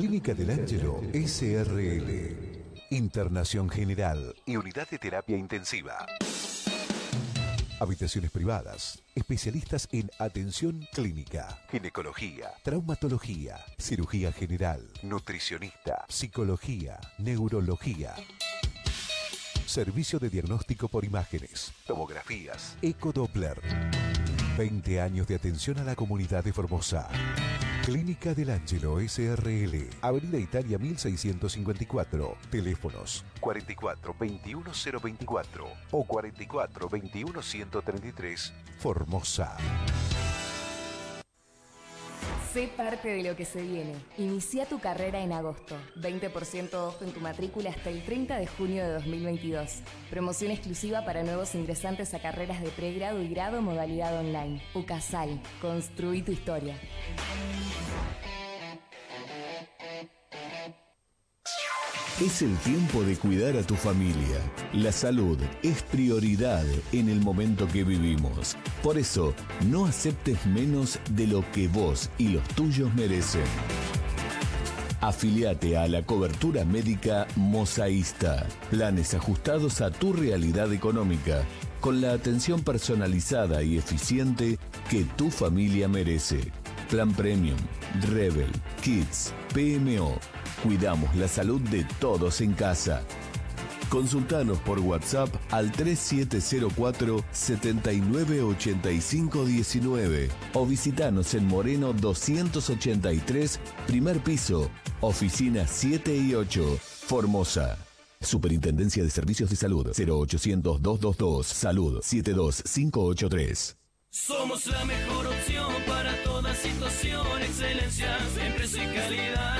Clínica del Ángelo SRL. Internación General y Unidad de Terapia Intensiva. Habitaciones privadas. Especialistas en atención clínica, ginecología, traumatología, cirugía general, nutricionista, psicología, neurología. Servicio de diagnóstico por imágenes, tomografías, ecodoppler. 20 años de atención a la comunidad de Formosa. Clínica del Ángelo SRL, Avenida Italia 1654, teléfonos 44 21 024 o 44 21 133, Formosa. Sé parte de lo que se viene. Inicia tu carrera en agosto. 20% off en tu matrícula hasta el 30 de junio de 2022. Promoción exclusiva para nuevos ingresantes a carreras de pregrado y grado modalidad online. UCASAL. Construí tu historia. Es el tiempo de cuidar a tu familia. La salud es prioridad en el momento que vivimos. Por eso, no aceptes menos de lo que vos y los tuyos merecen. Afiliate a la cobertura médica Mosaísta. Planes ajustados a tu realidad económica, con la atención personalizada y eficiente que tu familia merece. Plan Premium, Rebel, Kids, PMO. Cuidamos la salud de todos en casa. Consultanos por WhatsApp al 3704 798519 o visitanos en Moreno 283, primer piso, oficinas 7 y 8, Formosa. Superintendencia de Servicios de Salud 0800 222 Salud 72583. Somos la mejor opción para toda situación, excelencia, siempre y calidad.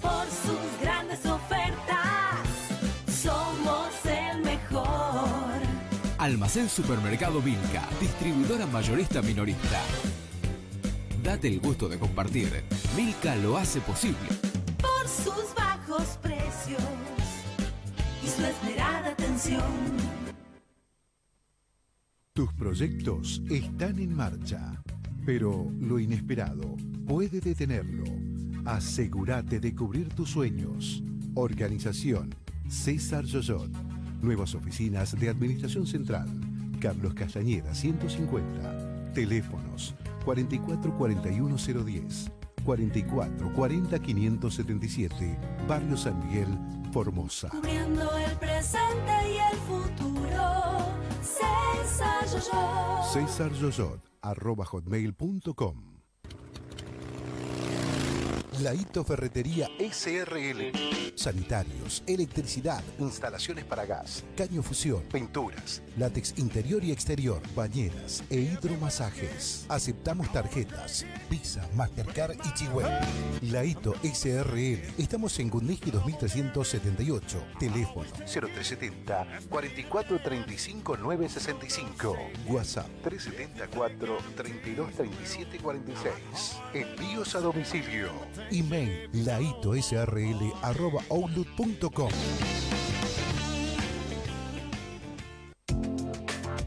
Por sus grandes ofertas, somos el mejor. Almacén Supermercado Vilca, distribuidora mayorista minorista. Date el gusto de compartir. Milka lo hace posible. Por sus bajos precios y su esmerada atención. Tus proyectos están en marcha, pero lo inesperado puede detenerlo. Asegúrate de cubrir tus sueños. Organización César Yoyot. Nuevas oficinas de Administración Central. Carlos Castañeda 150. Teléfonos 4441010. 44 40 577. Barrio San Miguel, Formosa. Cubriendo el presente y el futuro. César Yoyot. César Yoyot, arroba hotmail.com. Laito Ferretería SRL. Sanitarios, electricidad, instalaciones para gas, caño fusión, pinturas, látex interior y exterior, bañeras e hidromasajes. Aceptamos tarjetas, Visa, Mastercard y Chihuahua. Laito SRL. Estamos en Gundeski 2378. Teléfono 0370 4435 965. WhatsApp 374 3237 46. Envíos a domicilio. Email.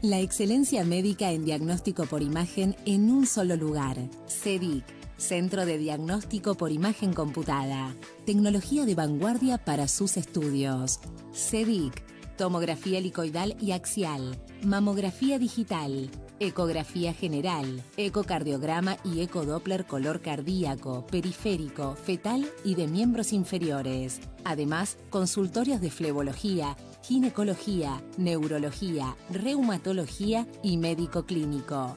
La excelencia médica en diagnóstico por imagen en un solo lugar. CEDIC, Centro de Diagnóstico por Imagen Computada. Tecnología de vanguardia para sus estudios. CEDIC, tomografía helicoidal y axial, mamografía digital, ecografía general, ecocardiograma y ecodoppler color cardíaco, periférico, fetal y de miembros inferiores. Además, consultorios de flebología, ginecología, neurología, reumatología y médico clínico.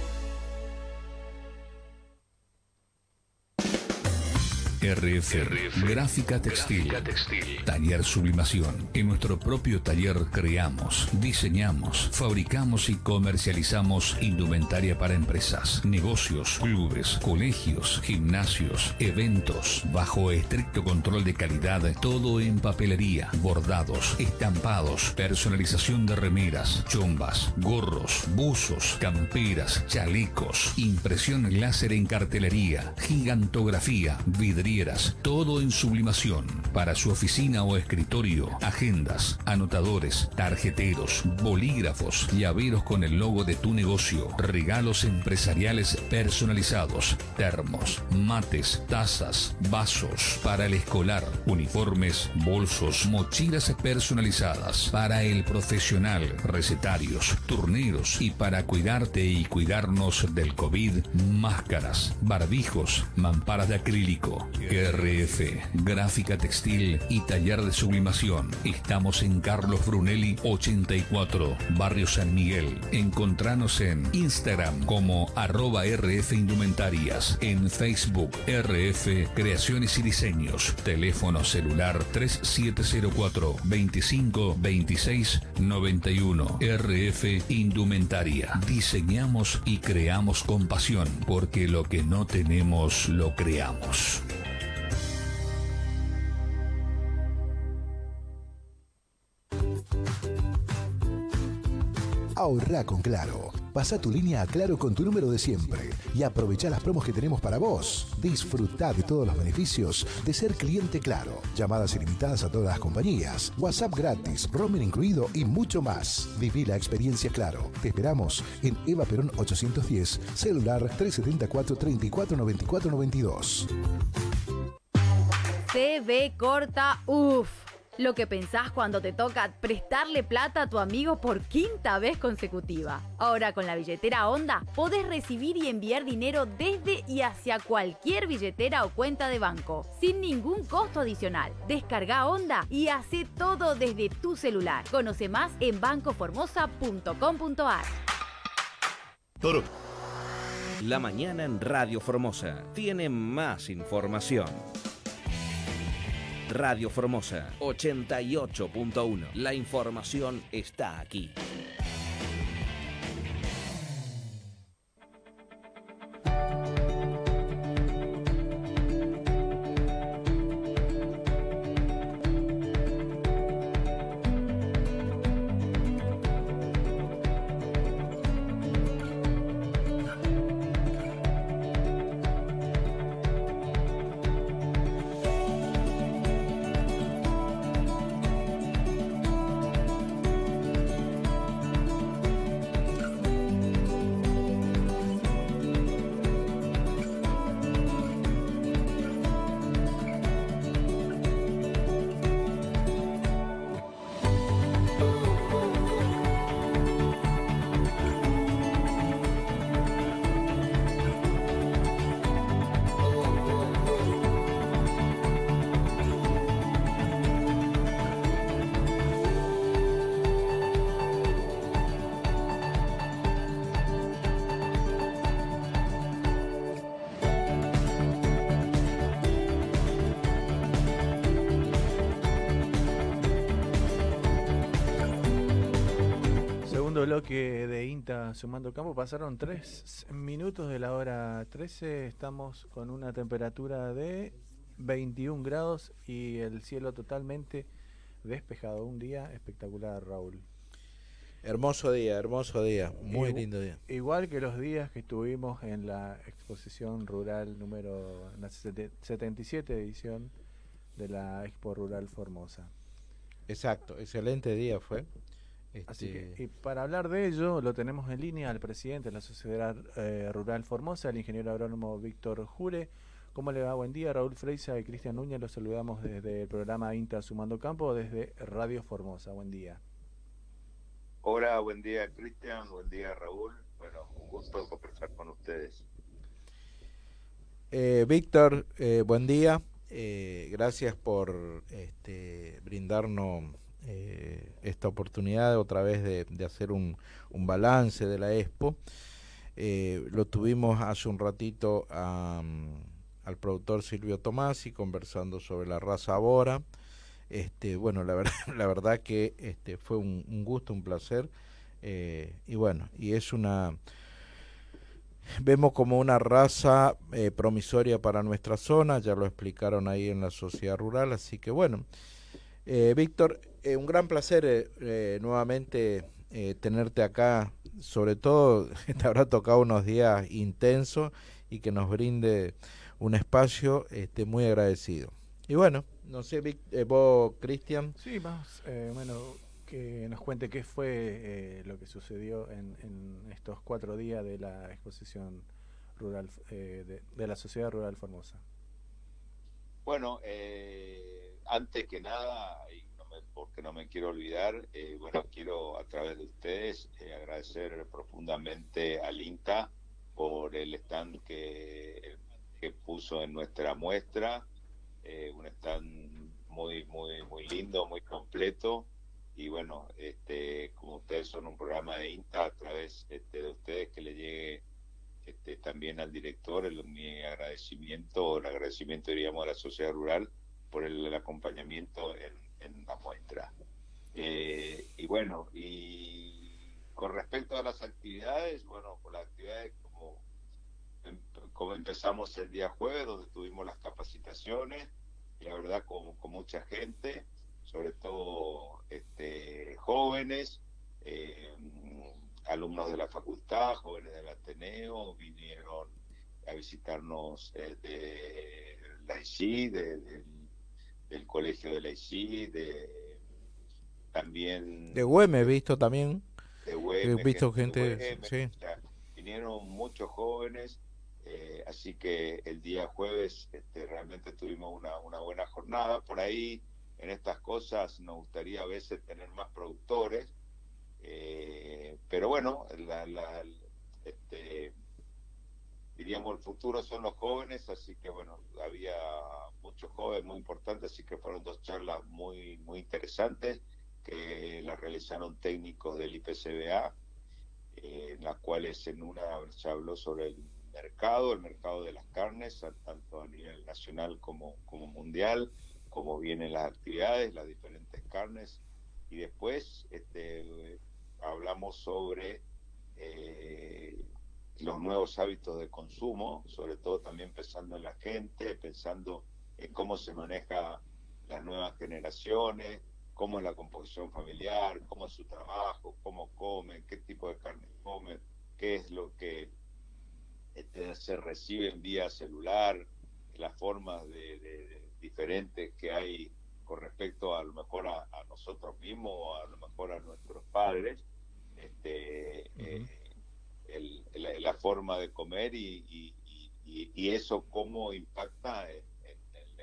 RF, Gráfica Textil, Taller Sublimación. En nuestro propio taller creamos, diseñamos, fabricamos y comercializamos indumentaria para empresas, negocios, clubes, colegios, gimnasios, eventos, bajo estricto control de calidad, todo en papelería, bordados, estampados, personalización de remeras, chombas, gorros, buzos, camperas, chalecos, impresión láser en cartelería, gigantografía, todo en sublimación. Para su oficina o escritorio, agendas, anotadores, tarjeteros, bolígrafos, llaveros con el logo de tu negocio, regalos empresariales personalizados, termos, mates, tazas, vasos, para el escolar, uniformes, bolsos, mochilas personalizadas, para el profesional, recetarios, turneros. Y para cuidarte y cuidarnos del COVID, máscaras, barbijos, mamparas de acrílico, RF, gráfica textil y taller de sublimación. Estamos en Carlos Brunelli 84, Barrio San Miguel. Encontranos en Instagram como arroba RF Indumentarias, en Facebook RF Creaciones y Diseños, teléfono celular 3704 25 26 91 RF Indumentaria. Diseñamos y creamos con pasión, porque lo que no tenemos lo creamos. Ahorra con Claro. Pasa tu línea a Claro con tu número de siempre y aprovecha las promos que tenemos para vos. Disfruta de todos los beneficios de ser cliente Claro. Llamadas ilimitadas a todas las compañías, WhatsApp gratis, roaming incluido y mucho más. Viví la experiencia Claro. Te esperamos en Eva Perón 810, celular 374 34 94 92. CB corta, uff. Lo que pensás cuando te toca prestarle plata a tu amigo por quinta vez consecutiva. Ahora con la billetera Onda podés recibir y enviar dinero desde y hacia cualquier billetera o cuenta de banco, sin ningún costo adicional. Descarga Onda y hace todo desde tu celular. Conoce más en bancoformosa.com.ar. Toro. La mañana en Radio Formosa tiene más información. Radio Formosa 88.1. La información está aquí. Segundo bloque de INTA Sumando Campo. Pasaron tres minutos de la hora 13. Estamos con una temperatura de 21 grados y el cielo totalmente despejado. Un día espectacular, Raúl. Hermoso día, hermoso día, muy Igu- lindo día. Igual que los días que estuvimos en la exposición rural número la sete- 77 edición de la Expo Rural Formosa. Exacto, excelente día fue. Así Este, que, y para hablar de ello, lo tenemos en línea al presidente de la Sociedad eh, Rural Formosa, el ingeniero agrónomo Víctor Jure. ¿Cómo le va? Buen día, Raúl Freisa y Cristian Núñez. Los saludamos desde el programa INTA Sumando Campo, desde Radio Formosa. Buen día. Hola, buen día Cristian, buen día Raúl. Bueno, un gusto conversar con ustedes. Eh, Víctor, eh, buen día. Eh, gracias por este, brindarnos eh, esta oportunidad otra vez de, hacer un, balance de la Expo. Eh, lo tuvimos hace un ratito al productor Silvio Tomasi conversando sobre la raza Bora. Este, bueno, la verdad, la verdad que este, fue un, un gusto, un placer. eh, y bueno, y es una, vemos como una raza eh, promisoria para nuestra zona, ya lo explicaron ahí en la sociedad rural, así que bueno, eh, Víctor, eh, un gran placer eh, eh, nuevamente eh, tenerte acá, sobre todo te habrá tocado unos días intensos y que nos brinde un espacio este, muy agradecido. Y bueno, no sé, Vic- eh, vos, Cristian. Sí, más eh, bueno, que nos cuente qué fue eh, lo que sucedió en, en estos cuatro días de la exposición rural eh, de, de la Sociedad Rural Formosa. Bueno, eh, antes que nada, y porque no me quiero olvidar, eh, bueno, quiero a través de ustedes eh, agradecer profundamente al INTA por el stand que, que puso en nuestra muestra, eh, un stand muy, muy, muy lindo, muy completo. Y bueno, este, como ustedes son un programa de INTA, a través este, de ustedes que le llegue este, también al director el, mi agradecimiento, el agradecimiento diríamos a la sociedad rural por el, el acompañamiento en, en la muestra. Eh, y bueno, y con respecto a las actividades, bueno, con las actividades como, em- como empezamos el día jueves, donde tuvimos las capacitaciones, y la verdad con, con mucha gente, sobre todo este, jóvenes, eh, alumnos de la facultad, jóvenes del Ateneo, vinieron a visitarnos eh, de la ICI, de- del- del colegio de la ICI, de, también De Güemes, visto también. de Güemes, He visto gente de Güemes, sí. o sea, vinieron muchos jóvenes, eh, así que el día jueves este, realmente tuvimos una, una buena jornada. Por ahí, en estas cosas, nos gustaría a veces tener más productores, eh, pero bueno, la, la- este, diríamos el futuro son los jóvenes, así que bueno, había muchos jóvenes muy importantes, así que fueron dos charlas muy, muy interesantes que las realizaron técnicos del IPCBA, eh, en las cuales en una se habló sobre el mercado, el mercado de las carnes, tanto a nivel nacional como, como mundial, cómo vienen las actividades, las diferentes carnes, y después este, hablamos sobre eh, los nuevos hábitos de consumo, sobre todo también pensando en la gente, pensando en cómo se maneja las nuevas generaciones, cómo es la composición familiar, cómo es su trabajo, cómo comen, qué tipo de carne comen, qué es lo que este, se recibe en vía celular, las formas de, de- de diferentes que hay con respecto a lo mejor a, a nosotros mismos o a lo mejor a nuestros padres, este, eh, el- la, la forma de comer y, y- y- y- y eso cómo impacta en,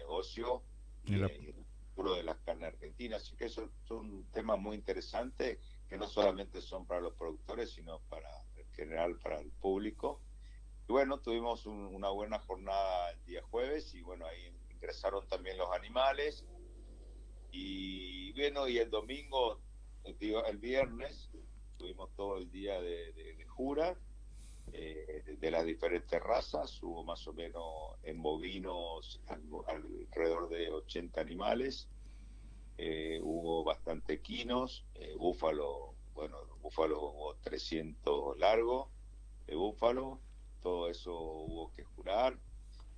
negocio y la- el futuro de las carnes argentinas. Así que eso son temas muy interesantes que no solamente son para los productores, sino para en general para el público. Y bueno, tuvimos un- una buena jornada el día jueves y bueno, ahí ingresaron también los animales. Y bueno, y el domingo, digo, el viernes, tuvimos todo el día de, de- de jura eh, de, las diferentes razas. Hubo más o menos en bovinos alrededor de 80 animales. Eh, hubo bastante equinos, eh, búfalo bueno, búfalo hubo 300 largos de búfalo, todo eso hubo que jurar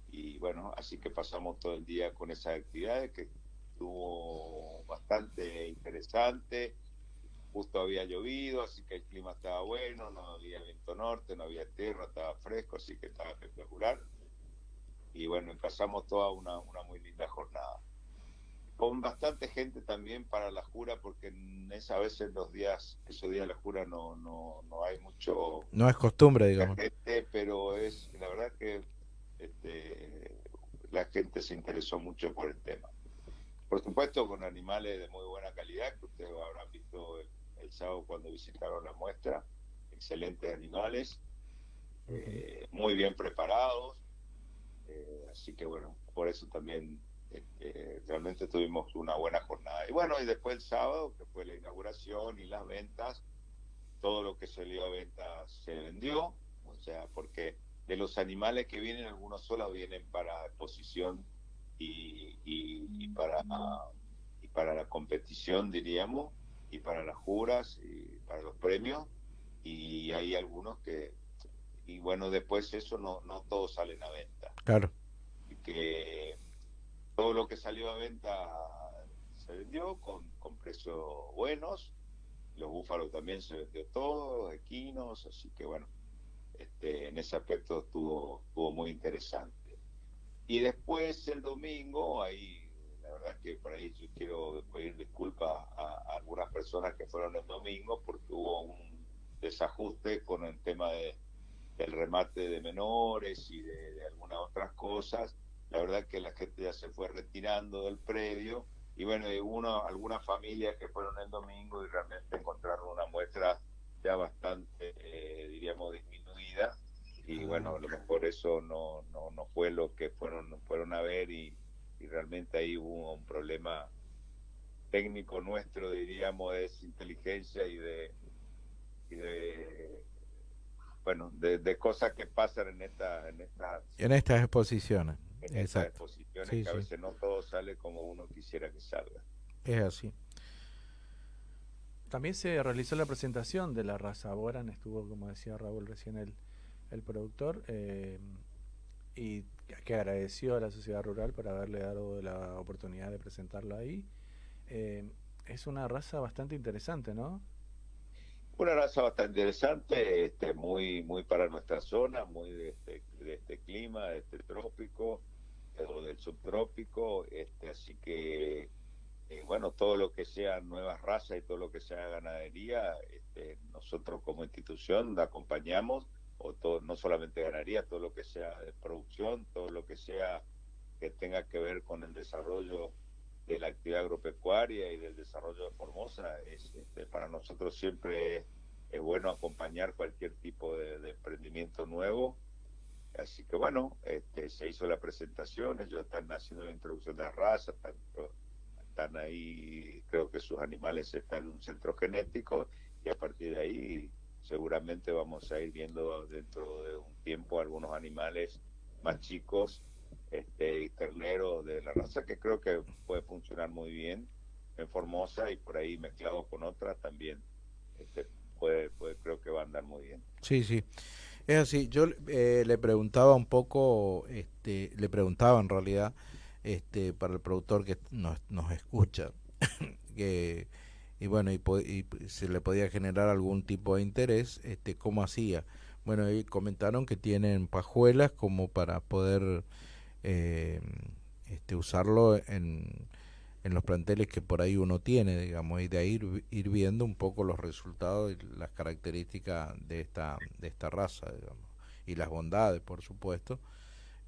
y bueno, así que pasamos todo el día con esas actividades que estuvo bastante interesante. Justo había llovido, así que el clima estaba bueno, no había viento norte, no había tierra, estaba fresco, así que estaba espectacular. Y bueno, empezamos toda una, una muy linda jornada. Con bastante gente también para la jura, porque en esa veces los días, esos días de la jura no, no, no hay mucho No es costumbre, digamos. gente, pero es la verdad que este, la gente se interesó mucho por el tema. Por supuesto, con animales de muy buena calidad, que ustedes habrán visto el, el sábado cuando visitaron la muestra. Excelentes animales, eh, muy bien preparados. eh, así que bueno, por eso también este, realmente tuvimos una buena jornada. Y bueno, y después el sábado, que fue la inauguración y las ventas, todo lo que salió a venta se vendió, o sea, porque de los animales que vienen, algunos solo vienen para exposición y, y- y para, y para la competición, diríamos, y para las juras y para los premios, y hay algunos que, y bueno, después eso no, no todos salen a venta Claro. que todo lo que salió a venta se vendió con, con precios buenos. Los búfalos también se vendió todo, equinos, así que bueno, este, en ese aspecto estuvo, estuvo muy interesante. Y después el domingo, ahí verdad que por ahí yo quiero pedir disculpas a, a algunas personas que fueron el domingo porque hubo un desajuste con el tema de, del remate de menores y de, de algunas otras cosas. La verdad que la gente ya se fue retirando del predio y bueno, uno, algunas familias que fueron el domingo y realmente encontraron una muestra ya bastante, eh, diríamos, disminuida y bueno, a lo mejor eso no, no, no fue lo que fueron, fueron a ver y, y realmente ahí hubo un problema técnico nuestro, diríamos, de inteligencia y de, y de bueno, de, de cosas que pasan en esta, en esta, En estas exposiciones. en estas exposiciones Sí, que a veces no todo sale como uno quisiera que salga. Es así. También se realizó la presentación de la raza Boran, estuvo, como decía Raúl recién, el, el productor, eh, y que agradeció a la sociedad rural por haberle dado la oportunidad de presentarlo ahí. Eh, es una raza bastante interesante, ¿no? Una raza bastante interesante, este, muy, muy para nuestra zona, muy de este, este clima, de este trópico eh, o del subtrópico, este, así que eh, bueno, todo lo que sea nuevas razas y todo lo que sea ganadería, este, nosotros como institución la acompañamos, o todo, no solamente ganadería, todo lo que sea de producción, todo lo que sea que tenga que ver con el desarrollo de la actividad agropecuaria y del desarrollo de Formosa, es, este, para nosotros siempre es, es bueno acompañar cualquier tipo de, de emprendimiento nuevo. Así que bueno, este, se hizo la presentación, ellos están haciendo la introducción de la raza, están, están ahí, creo que sus animales están en un centro genético y a partir de ahí seguramente vamos a ir viendo dentro de un tiempo algunos animales más chicos este, y terneros de la raza que creo que puede funcionar muy bien en Formosa y por ahí mezclado con otras también este, puede, creo que va a andar muy bien. Sí, sí. Es así. Yo eh, le preguntaba un poco, este, le preguntaba en realidad, este, para el productor que nos, nos escucha, que y bueno, y, y se le podía generar algún tipo de interés, este, cómo hacía. Bueno, comentaron que tienen pajuelas como para poder eh, este, usarlo en, en los planteles que por ahí uno tiene, digamos, y de ahí ir, ir viendo un poco los resultados y las características de esta, de esta raza, digamos, y las bondades, por supuesto,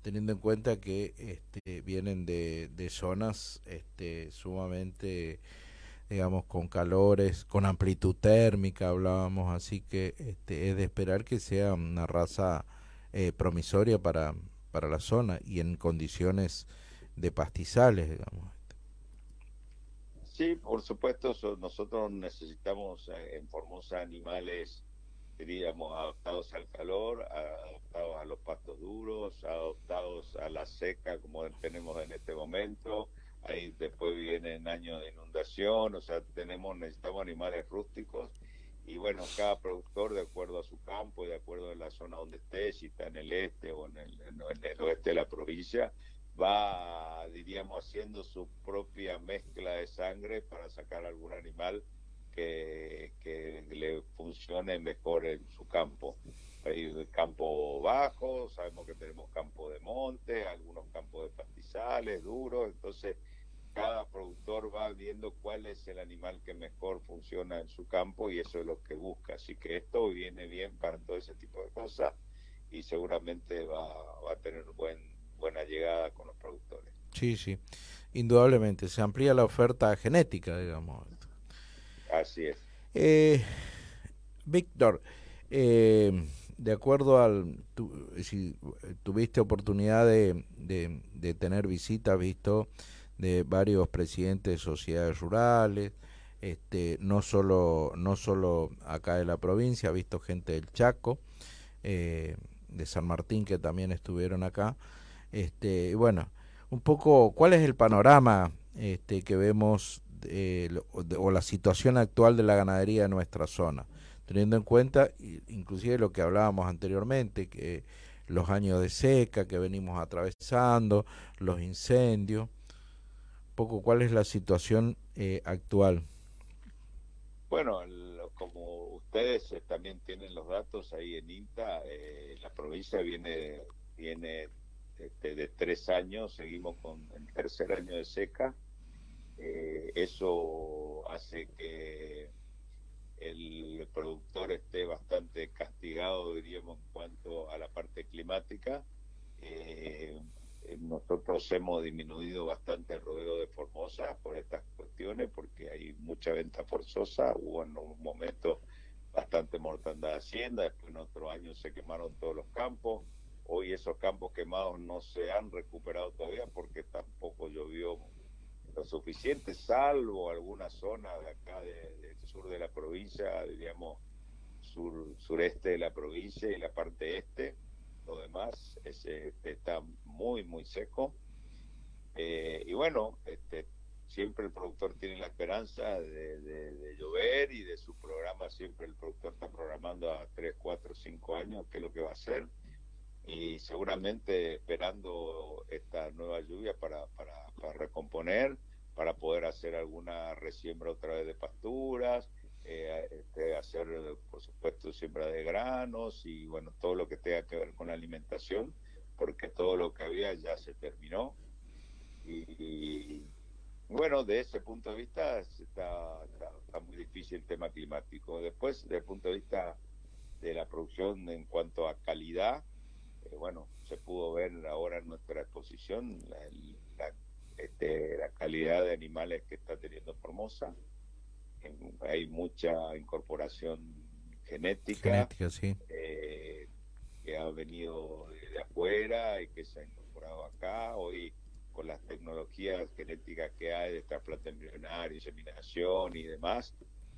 teniendo en cuenta que este, vienen de, de zonas este, sumamente digamos con calores, con amplitud térmica hablábamos, así que este, es de esperar que sea una raza eh, promisoria para, para la zona y en condiciones de pastizales, digamos. Sí, por supuesto, so- nosotros necesitamos eh, en Formosa animales, diríamos, adaptados al calor, adaptados a los pastos duros, adaptados a la seca como tenemos en este momento. Ahí después vienen años de inundación, o sea, tenemos necesitamos animales rústicos y bueno, cada productor de acuerdo a su campo de acuerdo a la zona donde esté, si está en el este o en el, en el oeste de la provincia, va, diríamos, haciendo su propia mezcla de sangre para sacar algún animal que, que le funcione mejor en su campo. Hay campo bajo, sabemos que tenemos campo de monte, algunos campos de pastizales duros, entonces cada productor va viendo cuál es el animal que mejor funciona en su campo y eso es lo que busca. Así que esto viene bien para todo ese tipo de cosas y seguramente va, va a tener buen, buena llegada con los productores. Sí, sí, indudablemente. Se amplía la oferta genética, digamos. Así es. Eh, Víctor, eh, de acuerdo al... si tuviste oportunidad de, de, de tener visitas, visto de varios presidentes de sociedades rurales, este, no solo no solo acá de la provincia, ha visto gente del Chaco, eh, de San Martín que también estuvieron acá, este, bueno, un poco cuál es el panorama este, que vemos o la situación actual de la ganadería en nuestra zona, teniendo en cuenta inclusive lo que hablábamos anteriormente, que los años de seca que venimos atravesando, los incendios poco cuál es la situación eh, actual. Bueno, como ustedes eh, también tienen los datos ahí en INTA, eh, la provincia viene, viene este, de, tres años, seguimos con el tercer año de seca. eso hace que el productor esté bastante castigado, diríamos, en cuanto a la parte climática. Eh, nosotros hemos disminuido bastante el rodeo de Formosa por estas cuestiones, porque hay mucha venta forzosa, hubo en un momento bastante mortandad de hacienda, después en otro año se quemaron todos los campos, hoy esos campos quemados no se han recuperado todavía porque tampoco llovió lo suficiente, salvo alguna zona de acá del sur de la provincia, diríamos sur, sureste de la provincia y la parte este, lo demás este, está muy, muy seco. Eh, y bueno, este, siempre el productor tiene la esperanza de, llover y de su programa, siempre el productor está programando a 3, 4, 5 años qué es lo que va a hacer. Y seguramente esperando esta nueva lluvia para, para, recomponer, para poder hacer alguna resiembra otra vez de pasturas, eh, este, hacer, por supuesto, siembra de granos y, bueno, todo lo que tenga que ver con la alimentación, porque todo lo que había ya se terminó. Y, bueno, de ese punto de vista está, está, muy difícil el tema climático. Después, desde el punto de vista de la producción en cuanto a calidad, eh, bueno, se pudo ver ahora en nuestra exposición la, este, la calidad de animales que está teniendo Formosa hay mucha incorporación genética, eh, que ha venido de, afuera y que se ha incorporado acá. Hoy con las tecnologías genéticas que hay de trasplante embrionario, inseminación y demás,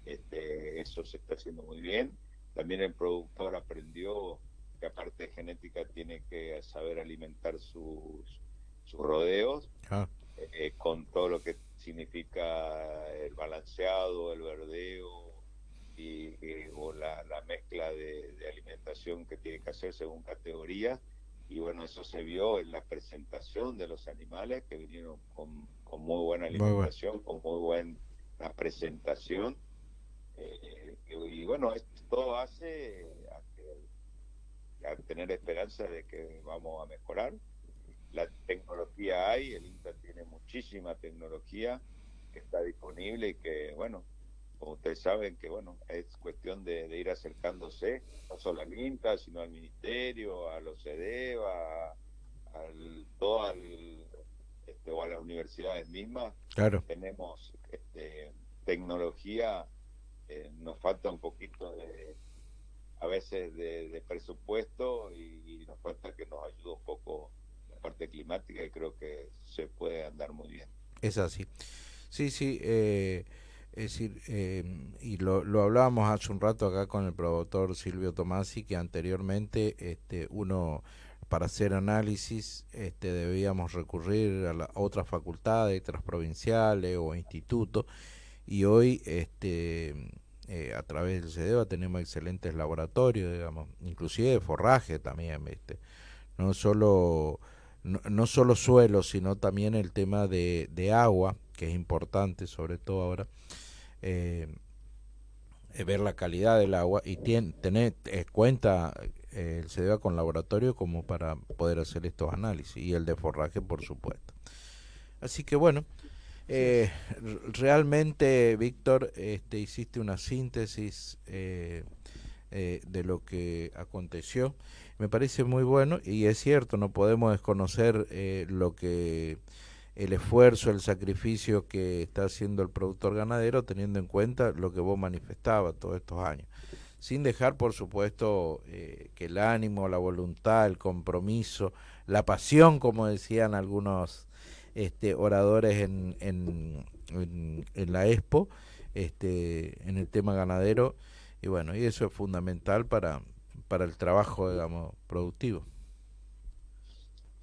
este, eso se está haciendo muy bien. También el productor aprendió que aparte de genética tiene que saber alimentar sus, sus rodeos ah. eh, con todo lo que significa el balanceado, el verdeo y, o la, mezcla de, alimentación que tiene que hacer según categoría. Y bueno, eso se vio en la presentación de los animales que vinieron con, muy buena alimentación, con muy buena presentación. Eh, y, bueno, esto hace a tener esperanza de que vamos a mejorar la tecnología hay, el INTA tiene muchísima tecnología que está disponible y que, bueno, como ustedes saben, que, bueno, es cuestión de, ir acercándose, no solo al INTA, sino al Ministerio, a los CEDEVA, al, todo este, o a las universidades mismas. Claro. Tenemos este, tecnología, eh, nos falta un poquito de a veces de, presupuesto y, nos falta que nos ayude un poco parte climática y creo que se puede andar muy bien. Es así. Sí, sí. Eh, es decir, eh, y lo, lo hablábamos hace un rato acá con el productor Silvio Tomasi, que anteriormente este, uno para hacer análisis este, debíamos recurrir a, la, otras facultades, otras provinciales o institutos, y hoy este, eh, a través del CEDEVA tenemos excelentes laboratorios, digamos, inclusive de forraje también, ¿viste? No solo, no, no solo suelo, sino también el tema de, de agua, que es importante, sobre todo ahora. Eh, eh, ver la calidad del agua y tiene, tener eh, cuenta eh, el CEDEVA con laboratorio como para poder hacer estos análisis y el de forraje por supuesto. Así que bueno, eh, realmente Víctor, este, hiciste una síntesis eh, eh, de lo que aconteció. Me parece muy bueno y es cierto, no podemos desconocer eh, lo que el esfuerzo, el sacrificio que está haciendo el productor ganadero, teniendo en cuenta lo que vos manifestabas todos estos años. Sin dejar, por supuesto, eh, que el ánimo, la voluntad, el compromiso, la pasión, como decían algunos este, oradores en, en, en, en la Expo, este, en el tema ganadero, y bueno, y eso es fundamental para, para el trabajo, digamos, productivo.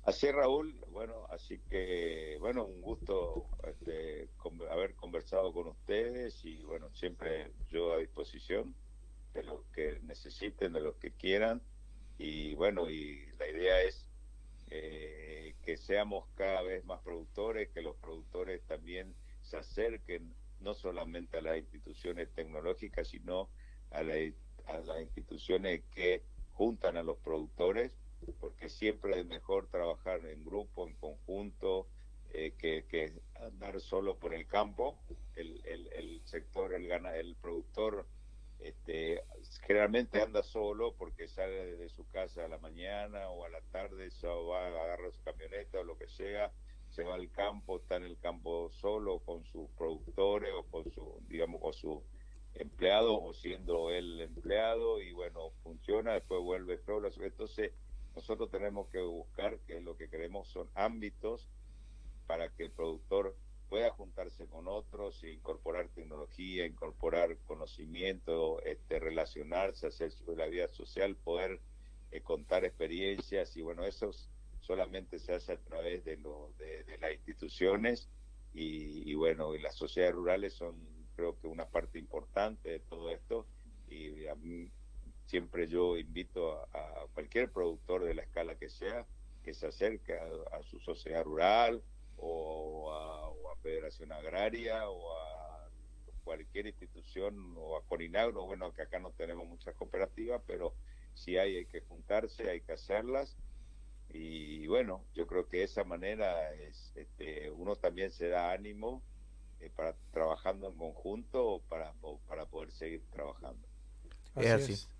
Así Raúl. Bueno, así que, bueno, un gusto este, con- haber conversado con ustedes y, bueno, siempre yo a disposición de los que necesiten, de los que quieran. Y, bueno, y la idea es eh, que seamos cada vez más productores, que los productores también se acerquen no solamente a las instituciones tecnológicas, sino a, la- a las instituciones que juntan a los productores porque siempre es mejor trabajar en grupo, en conjunto, eh, que, andar solo por el campo. El, sector, el, el productor, este, generalmente anda solo porque sale de su casa a la mañana o a la tarde, se va, agarra su camioneta o lo que sea, se va al campo, está en el campo solo con sus productores o con su, digamos, con su empleado o siendo él empleado y bueno, funciona, después vuelve solo. Entonces, nosotros tenemos que buscar que lo que queremos son ámbitos para que el productor pueda juntarse con otros, e incorporar tecnología, incorporar conocimiento, este, relacionarse, hacer la vida social, poder eh, contar experiencias y bueno, eso es- solamente se hace a través de, lo, de, las instituciones y, bueno, y las sociedades rurales son creo que una parte importante de todo esto siempre yo invito a, a cualquier productor de la escala que sea que se acerque a, a su sociedad rural o a, o a Federación Agraria o a cualquier institución o a Corinagro, bueno, que acá no tenemos muchas cooperativas, pero si hay, hay que juntarse, hay que hacerlas y bueno, yo creo que de esa manera es, este, uno también se da ánimo eh, para trabajando en conjunto para, o para poder seguir trabajando. Así es.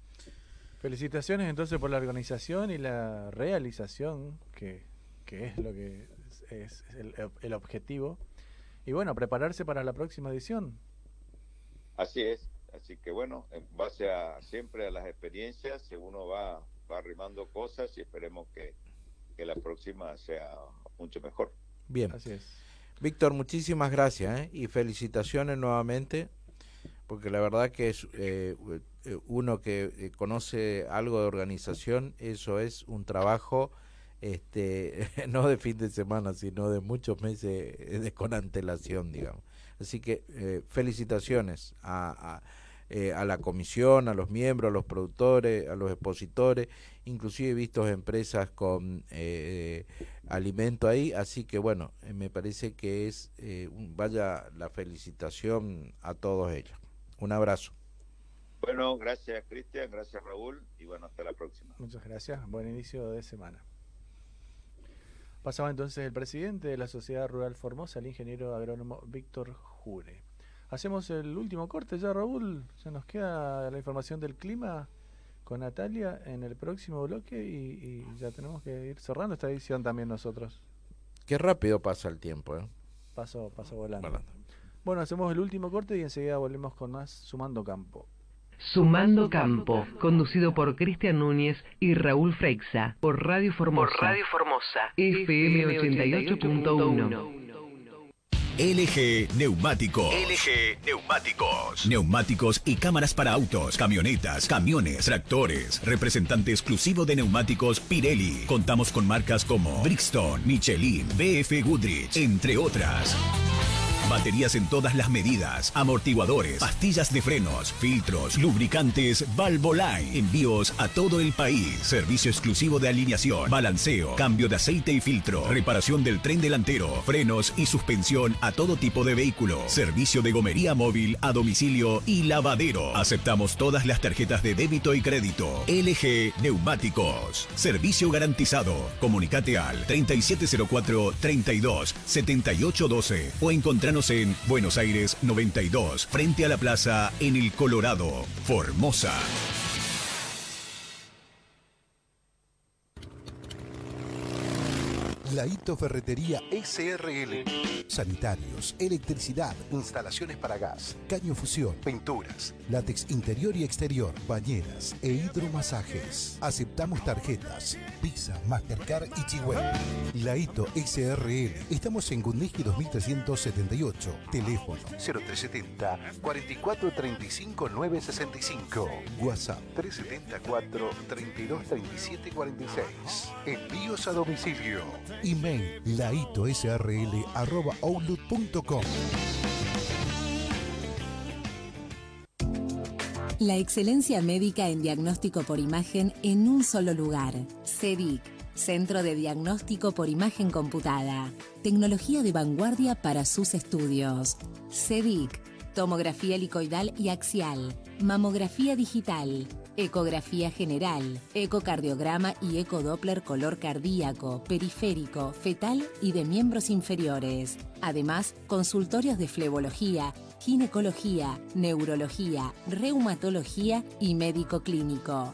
Felicitaciones entonces por la organización y la realización, que, que es lo que es, es el, el objetivo. Y bueno, prepararse para la próxima edición. Así es, así que bueno, en base a siempre a las experiencias, uno va, va arrimando cosas y esperemos que, que la próxima sea mucho mejor. Bien. Así es. Víctor, muchísimas gracias ¿eh? y felicitaciones nuevamente, porque la verdad que es eh, eh, uno que eh, conoce algo de organización, eso es un trabajo este no de fin de semana, sino de muchos meses eh, de, con antelación, digamos. Así que eh, felicitaciones a, a, eh, a, la comisión, a los miembros, a los productores, a los expositores, inclusive he visto empresas con eh, alimento ahí, así que bueno, eh, me parece que es, eh, un, vaya la felicitación a todos ellos. Un abrazo. Bueno, gracias Cristian, gracias Raúl y bueno, hasta la próxima. Muchas gracias, buen inicio de semana. Pasaba entonces el presidente de la Sociedad Rural Formosa, el ingeniero agrónomo Víctor Jure. Hacemos el último corte ya, Raúl. Ya nos queda la información del clima con Natalia en el próximo bloque y, y ya tenemos que ir cerrando esta edición también nosotros. Qué rápido pasa el tiempo, ¿eh? Paso, paso volando. volando. Bueno, hacemos el último corte y enseguida volvemos con más Sumando Campo. Sumando Campo, conducido por Cristian Núñez y Raúl Freixa, por Radio Formosa. Por Radio Formosa. FM 88.1. LG Neumáticos. LG Neumáticos. Neumáticos y cámaras para autos, camionetas, camiones, tractores. Representante exclusivo de neumáticos Pirelli. Contamos con marcas como Brixton, Michelin, BF Goodrich, entre otras. Baterías en todas las medidas, amortiguadores, pastillas de frenos, filtros, lubricantes, Valvoline. Envíos a todo el país. Servicio exclusivo de alineación, balanceo, cambio de aceite y filtro, reparación del tren delantero, frenos y suspensión a todo tipo de vehículo. Servicio de gomería móvil a domicilio y lavadero. Aceptamos todas las tarjetas de débito y crédito. LG Neumáticos. Servicio garantizado. Comunicate al 3704 32 7812 o encontranos en Buenos Aires 92, frente a la plaza en el Colorado, Formosa. Laito Ferretería SRL. Sanitarios, electricidad, instalaciones para gas, caño fusión, pinturas, látex interior y exterior, bañeras e hidromasajes. Aceptamos tarjetas, Visa, Mastercard y Chihuahua. Laito SRL. Estamos en Gundeski 2378. Teléfono 0370 4435 965. WhatsApp 374 3237 46. Envíos a domicilio. Email laitosrl arroba outlook.com. La excelencia médica en diagnóstico por imagen en un solo lugar. CEDIC, Centro de Diagnóstico por Imagen Computada. Tecnología de vanguardia para sus estudios. CEDIC, tomografía helicoidal y axial, mamografía digital, ecografía general, ecocardiograma y ecodoppler color cardíaco, periférico, fetal y de miembros inferiores. Además, consultorios de flebología, ginecología, neurología, reumatología y médico clínico.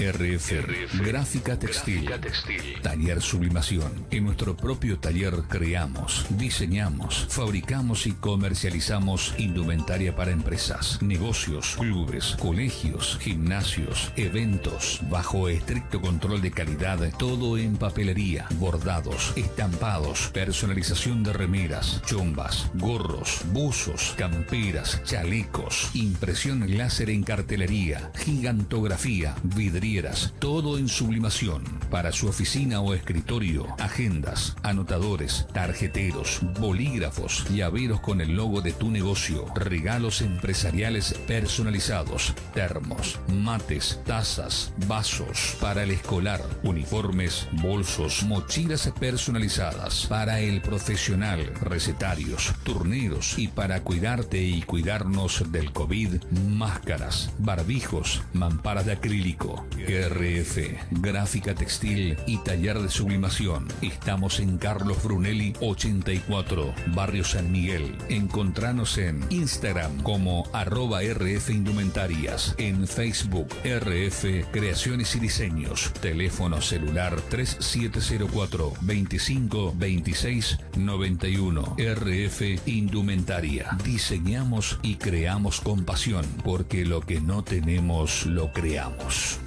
RF, Gráfica Textil, Taller Sublimación. En nuestro propio taller creamos, diseñamos, fabricamos y comercializamos indumentaria para empresas, negocios, clubes, colegios, gimnasios, eventos, bajo estricto control de calidad, todo en papelería, bordados, estampados, personalización de remeras, chombas, gorros, buzos, camperas, chalecos, impresión láser en cartelería, gigantografía, todo en sublimación. Para su oficina o escritorio, agendas, anotadores, tarjeteros, bolígrafos, llaveros con el logo de tu negocio, regalos empresariales personalizados, termos, mates, tazas, vasos, para el escolar, uniformes, bolsos, mochilas personalizadas, para el profesional, recetarios, turneros. Y para cuidarte y cuidarnos del COVID, máscaras, barbijos, mamparas de acrílico, RF, gráfica textil y taller de sublimación. Estamos en Carlos Brunelli 84, Barrio San Miguel. Encontranos en Instagram como arroba RF Indumentarias, en Facebook RF Creaciones y Diseños, teléfono celular 3704 25 26 91 RF Indumentaria. Diseñamos y creamos con pasión, porque lo que no tenemos lo creamos.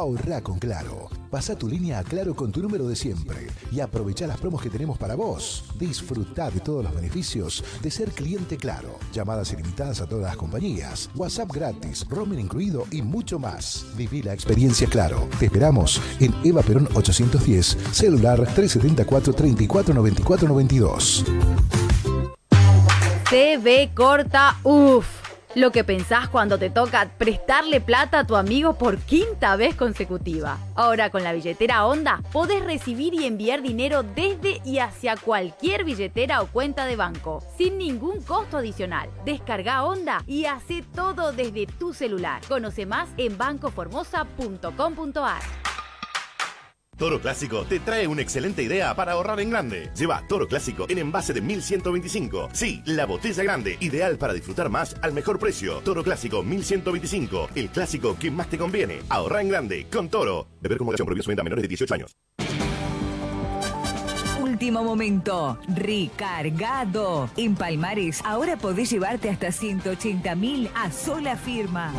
Ahorra con Claro. Pasa tu línea a Claro con tu número de siempre y aprovecha las promos que tenemos para vos. Disfruta de todos los beneficios de ser cliente Claro. Llamadas ilimitadas a todas las compañías, WhatsApp gratis, roaming incluido y mucho más. Viví la experiencia Claro. Te esperamos en Eva Perón 810, celular 374 34 94 92. TV corta, uff. Lo que pensás cuando te toca prestarle plata a tu amigo por quinta vez consecutiva. Ahora con la billetera Onda podés recibir y enviar dinero desde y hacia cualquier billetera o cuenta de banco, sin ningún costo adicional. Descarga Onda y hace todo desde tu celular. Conoce más en bancoformosa.com.ar. Toro Clásico te trae una excelente idea para ahorrar en grande. Lleva Toro Clásico en envase de 1125. Sí, la botella grande, ideal para disfrutar más al mejor precio. Toro Clásico 1125, el clásico que más te conviene. Ahorra en grande con Toro. Beber con moderación prohibido su venta a menores de 18 años. Último momento, recargado. En Palmares, ahora podés llevarte hasta 180 mil a sola firma.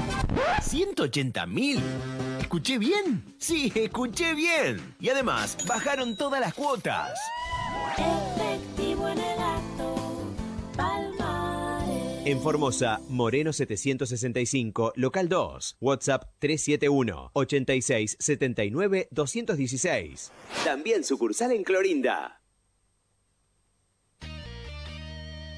¿180 mil? ¿Escuché bien? Sí, escuché bien. Y además, bajaron todas las cuotas. Efectivo en el acto, Palmares. En Formosa, Moreno 765, local 2, WhatsApp 371 86 79 216. También sucursal en Clorinda.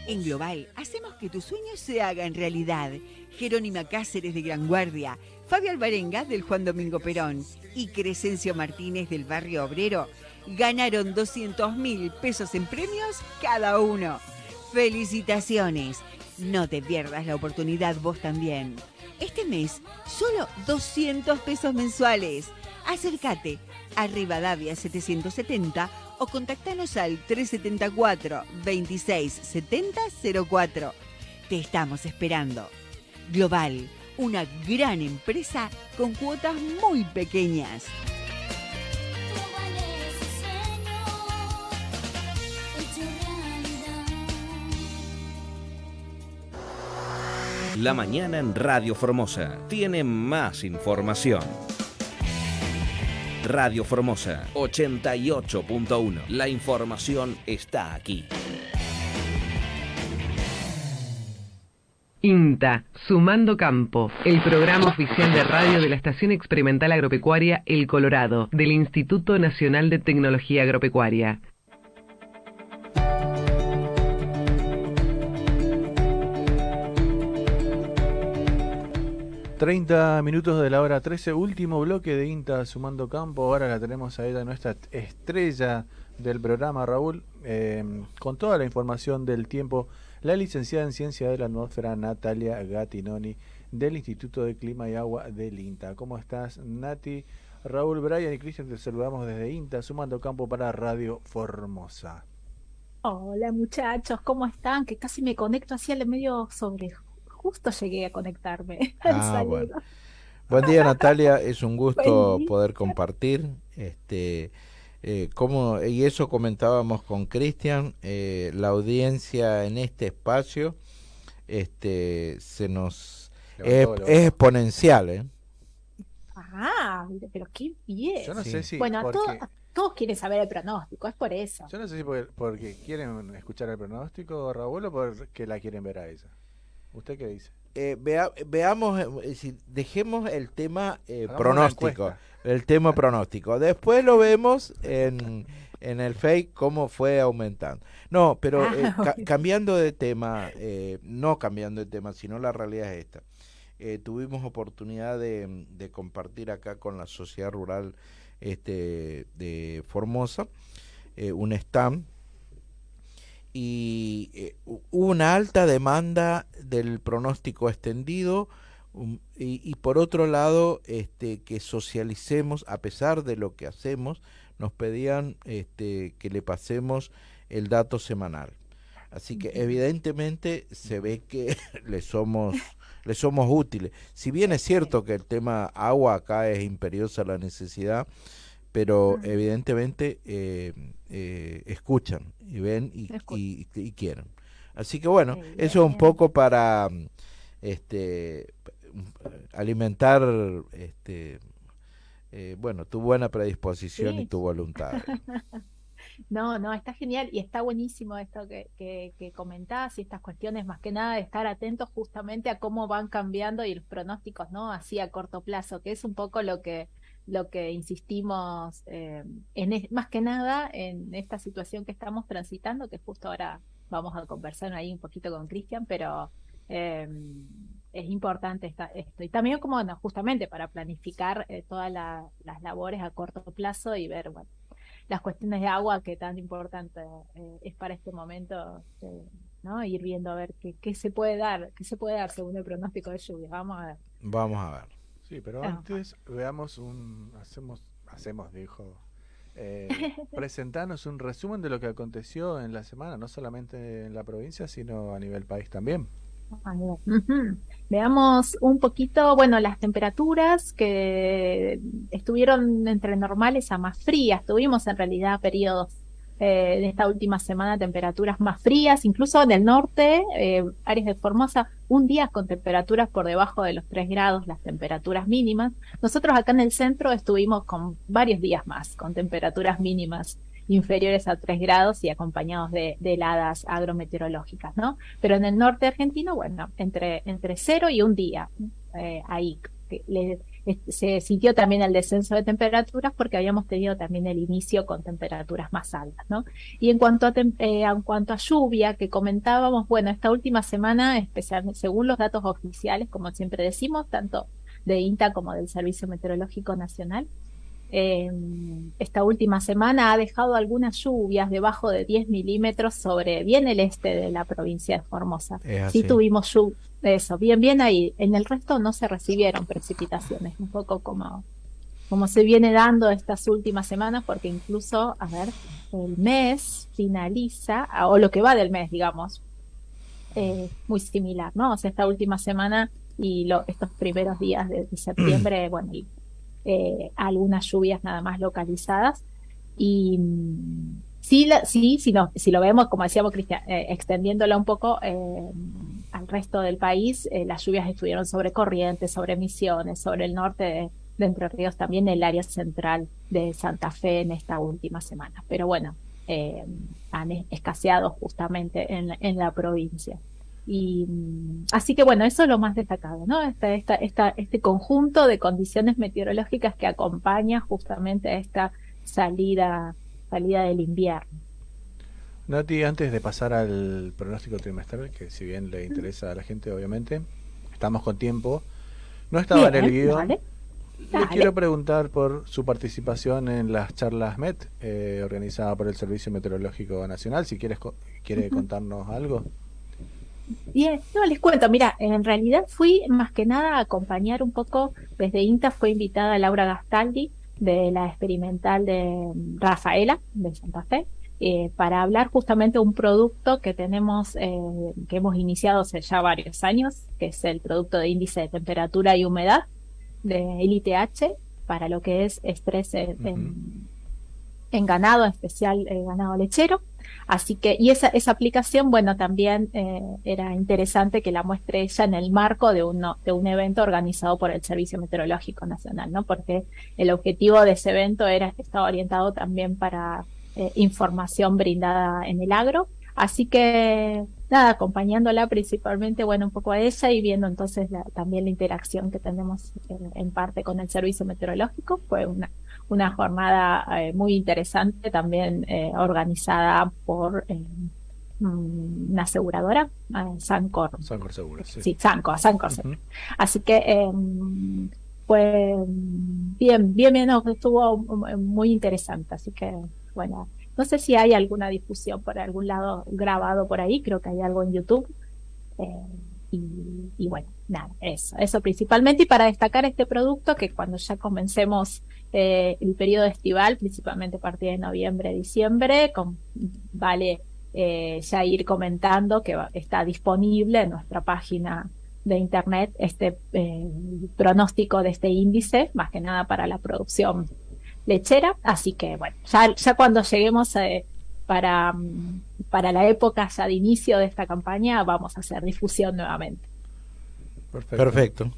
En Global, hacemos que tus sueños se hagan realidad. Jerónima Cáceres de Gran Guardia, Fabio Alvarenga del Juan Domingo Perón y Crescencio Martínez del Barrio Obrero ganaron 200 mil pesos en premios cada uno. ¡Felicitaciones! No te pierdas la oportunidad vos también. Este mes, solo 200 pesos mensuales. Acércate a Rivadavia 770 o contactanos al 374 26 70 04. Te estamos esperando. Global, una gran empresa con cuotas muy pequeñas. La mañana en Radio Formosa tiene más información. Radio Formosa 88.1. La información está aquí. INTA, Sumando Campo, el programa oficial de radio de la Estación Experimental Agropecuaria El Colorado, del Instituto Nacional de Tecnología Agropecuaria. 30 minutos de la hora 13, último bloque de INTA Sumando Campo. Ahora la tenemos a ella, nuestra estrella del programa, Raúl, eh, con toda la información del tiempo. La licenciada en Ciencia de la Atmósfera, Natalia Gattinoni, del Instituto de Clima y Agua del INTA. ¿Cómo estás, Nati? Raúl, Brian y Cristian, te saludamos desde INTA, Sumando Campo para Radio Formosa. Hola muchachos, ¿cómo están? Que casi me conecto hacia el medio sobre justo llegué a conectarme. al Ah, saludo. bueno. Buen día Natalia, es un gusto poder compartir. Este, eh, cómo- y eso comentábamos con Cristian, eh, la audiencia en este espacio este, se nos es, Levantó, levantó. es exponencial. ¿eh? Ah, pero qué bien. Yo no sé si Bueno, a porque- to- a todos quieren saber el pronóstico, es por eso. Yo no sé si porque, porque quieren escuchar el pronóstico, Raúl, o porque la quieren ver a ella. ¿Usted qué dice? Eh, vea- veamos, eh, decir, dejemos el tema eh, pronóstico, el tema pronóstico. Después lo vemos en, en el fake cómo fue aumentando. No, pero Ah, eh, ca- cambiando de tema, eh, no cambiando de tema, sino la realidad es esta. Eh, tuvimos oportunidad de, de compartir acá con la sociedad rural este, de Formosa eh, un stand y eh, hu- hubo una alta demanda del pronóstico extendido um, y, y por otro lado este que socialicemos a pesar de lo que hacemos nos pedían este que le pasemos el dato semanal. Así que evidentemente se ve que le somos le somos útiles. Si bien es. cierto que el tema agua acá es imperiosa la necesidad pero evidentemente eh, eh, escuchan y ven y, y- y quieren. Así que bueno, eso es un poco para mm, este alimentar este eh, bueno tu buena predisposición y tu voluntad. No, no, está genial y está buenísimo esto que, que, que comentás y estas cuestiones más que nada de estar atentos justamente a cómo van cambiando y los pronósticos, ¿no? Así a corto plazo, que es un poco lo que, lo que insistimos eh, en, más que nada en esta situación que estamos transitando, que justo ahora vamos a conversar ahí un poquito con Cristian, pero eh, es importante esta- esto. Y también como, justamente para planificar eh, todas la- las labores a corto plazo y ver, bueno, las cuestiones de agua que tan importante eh, es para este momento, ¿no? Ir viendo a ver qué, qué se puede dar, qué se puede dar según el pronóstico de lluvia. Vamos a ver. Vamos a ver. Sí, pero antes veamos un hacemos hacemos dijo Eh, presentanos un resumen de lo que aconteció en la semana, no solamente en la provincia, sino a nivel país también. Veamos un poquito, bueno, las temperaturas que estuvieron entre normales a más frías. Tuvimos en realidad periodos eh, de esta última semana temperaturas más frías, incluso en el norte, eh, áreas de Formosa, un día con temperaturas por debajo de los 3 grados, las temperaturas mínimas. Nosotros acá en el centro estuvimos con varios días más, con temperaturas mínimas inferiores a 3 grados y acompañados de, heladas agrometeorológicas, ¿no? Pero en el norte argentino, bueno, entre, entre cero y un día, eh, ahí se sintió también el descenso de temperaturas porque habíamos tenido también el inicio con temperaturas más altas, ¿no? Y en cuanto a, eh, en cuanto a lluvia que comentábamos, bueno, esta última semana, especialmente según los datos oficiales, como siempre decimos, tanto de INTA como del Servicio Meteorológico Nacional, eh, esta última semana ha dejado algunas lluvias debajo de 10 milímetros sobre bien el este de la provincia de Formosa. Sí tuvimos eso, bien, bien ahí. En el resto no se recibieron precipitaciones, un poco como, como se viene dando estas últimas semanas, porque incluso, a ver, el mes finaliza, o lo que va del mes, digamos, eh, muy similar, ¿no? O sea, esta última semana y lo- estos primeros días de, de septiembre, bueno, y, eh, algunas lluvias nada más localizadas. Y mm, sí, la- sí, si, no, si lo vemos, como decíamos, Cristian, eh, extendiéndolo un poco eh, al resto del país, eh, las lluvias estuvieron sobre Corrientes, sobre Misiones, sobre el norte de, de Entre Ríos, también el área central de Santa Fe en esta última semana. Pero bueno, eh, han es- escaseado justamente en, en la provincia. Y así que bueno, eso es lo más destacado, ¿no? Esta, esta, esta, este conjunto de condiciones meteorológicas que acompaña justamente a esta salida, salida del invierno. Nati, antes de pasar al pronóstico trimestral, que si bien le interesa a la gente, obviamente, estamos con tiempo. No estaba en el guion. dale, Le dale. quiero preguntar por su participación en las charlas MET, eh, organizada por el Servicio Meteorológico Nacional. Si quieres, co- quiere Ujú. contarnos algo. Bien, no les cuento, mira, en realidad fui más que nada a acompañar un poco, desde INTA fue invitada Laura Gastaldi de la experimental de Rafaela de Santa Fe, eh, para hablar justamente de un producto que tenemos, eh, que hemos iniciado hace ya varios años, que es el producto de índice de temperatura y humedad de ITH para lo que es estrés en, en- en ganado, en especial eh, ganado lechero. Así que, y esa, esa aplicación, bueno, también eh, era interesante que la muestre ella en el marco de, uno, de un evento organizado por el Servicio Meteorológico Nacional, ¿no? Porque el objetivo de ese evento era, estaba orientado también para eh, información brindada en el agro. Así que, nada, acompañándola principalmente, bueno, un poco a ella y viendo entonces la- también la interacción que tenemos en, en parte con el Servicio Meteorológico. Fue una, una jornada eh, muy interesante, también eh, organizada por eh, mm, una aseguradora, eh, Sancor. Sancor Seguro, sí. Sí, Sancor, Sancor Seguro. Así que mm, bien, bien, bien, estuvo muy interesante. Así que, bueno, no sé si hay alguna difusión por algún lado grabado por ahí, creo que hay algo en YouTube. Y, y bueno, nada, eso, eso principalmente. Y para destacar este producto, que cuando ya comencemos eh, el periodo estival, principalmente a partir de noviembre, diciembre, con- vale eh, ya ir comentando que va- está disponible en nuestra página de internet este eh, pronóstico de este índice, más que nada para la producción lechera. Así que bueno, ya, ya cuando lleguemos eh, para, para la época ya de inicio de esta campaña, vamos a hacer difusión nuevamente. Perfecto. Perfecto.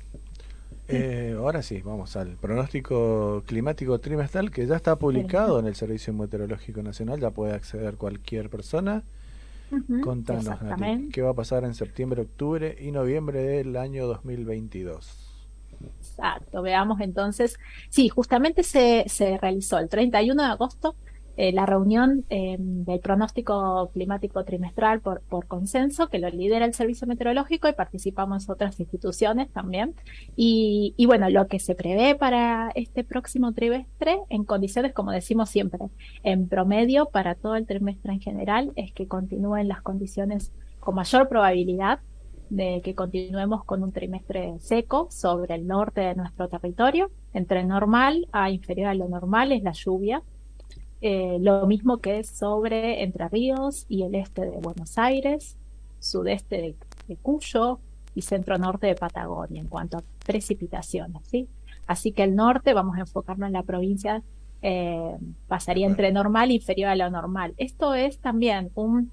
Eh, ahora sí, vamos al pronóstico climático trimestral que ya está publicado en el Servicio Meteorológico Nacional, ya puede acceder cualquier persona. Contanos, Nati. ¿qué va a pasar en septiembre, octubre y noviembre del año 2022? Exacto, veamos entonces. Sí, justamente se, se realizó el 31 de agosto eh, la reunión eh, del pronóstico climático trimestral por, por consenso, que lo lidera el Servicio Meteorológico y participamos otras instituciones también. Y, y bueno, lo que se prevé para este próximo trimestre, en condiciones, como decimos siempre, en promedio para todo el trimestre en general, es que continúen las condiciones con mayor probabilidad de que continuemos con un trimestre seco sobre el norte de nuestro territorio. Entre normal a inferior a lo normal es la lluvia. Eh, lo mismo que es sobre Entre Ríos y el este de Buenos Aires, sudeste de, de Cuyo y centro norte de Patagonia en cuanto a precipitaciones. ¿sí? Así que el norte, vamos a enfocarnos en la provincia, eh, pasaría entre normal e inferior a lo normal. Esto es también un,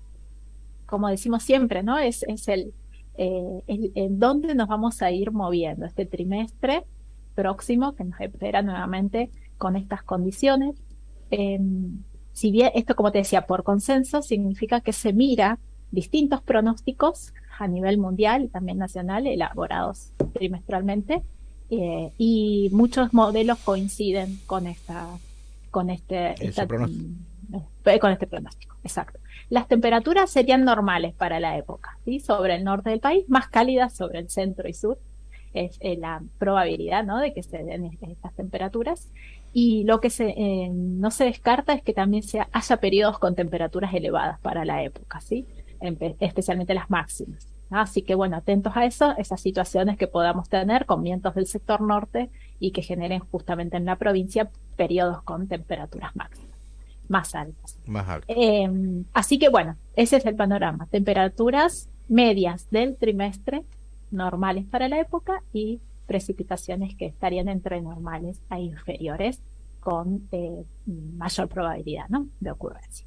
como decimos siempre, ¿no? Es, es el, eh, el- en dónde nos vamos a ir moviendo este trimestre próximo que nos espera nuevamente con estas condiciones. Eh, si bien esto, como te decía, por consenso, significa que se mira distintos pronósticos a nivel mundial y también nacional, elaborados trimestralmente, eh, y muchos modelos coinciden con esta, con este, esta- eh, con este pronóstico, exacto. Las temperaturas serían normales para la época, ¿sí? Sobre el norte del país, más cálidas sobre el centro y sur, es eh, la probabilidad, ¿no? De que se den est- estas temperaturas. Y lo que se, eh, no se descarta es que también sea, haya periodos con temperaturas elevadas para la época, ¿sí? Empe- especialmente las máximas. ¿no? Así que bueno, atentos a eso, esas situaciones que podamos tener con vientos del sector norte y que generen justamente en la provincia periodos con temperaturas máximas más altas. Más alto. Eh, así que bueno, ese es el panorama. Temperaturas medias del trimestre normales para la época y precipitaciones que estarían entre normales a inferiores con eh, mayor probabilidad ¿no? de ocurrencia.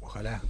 Ojalá.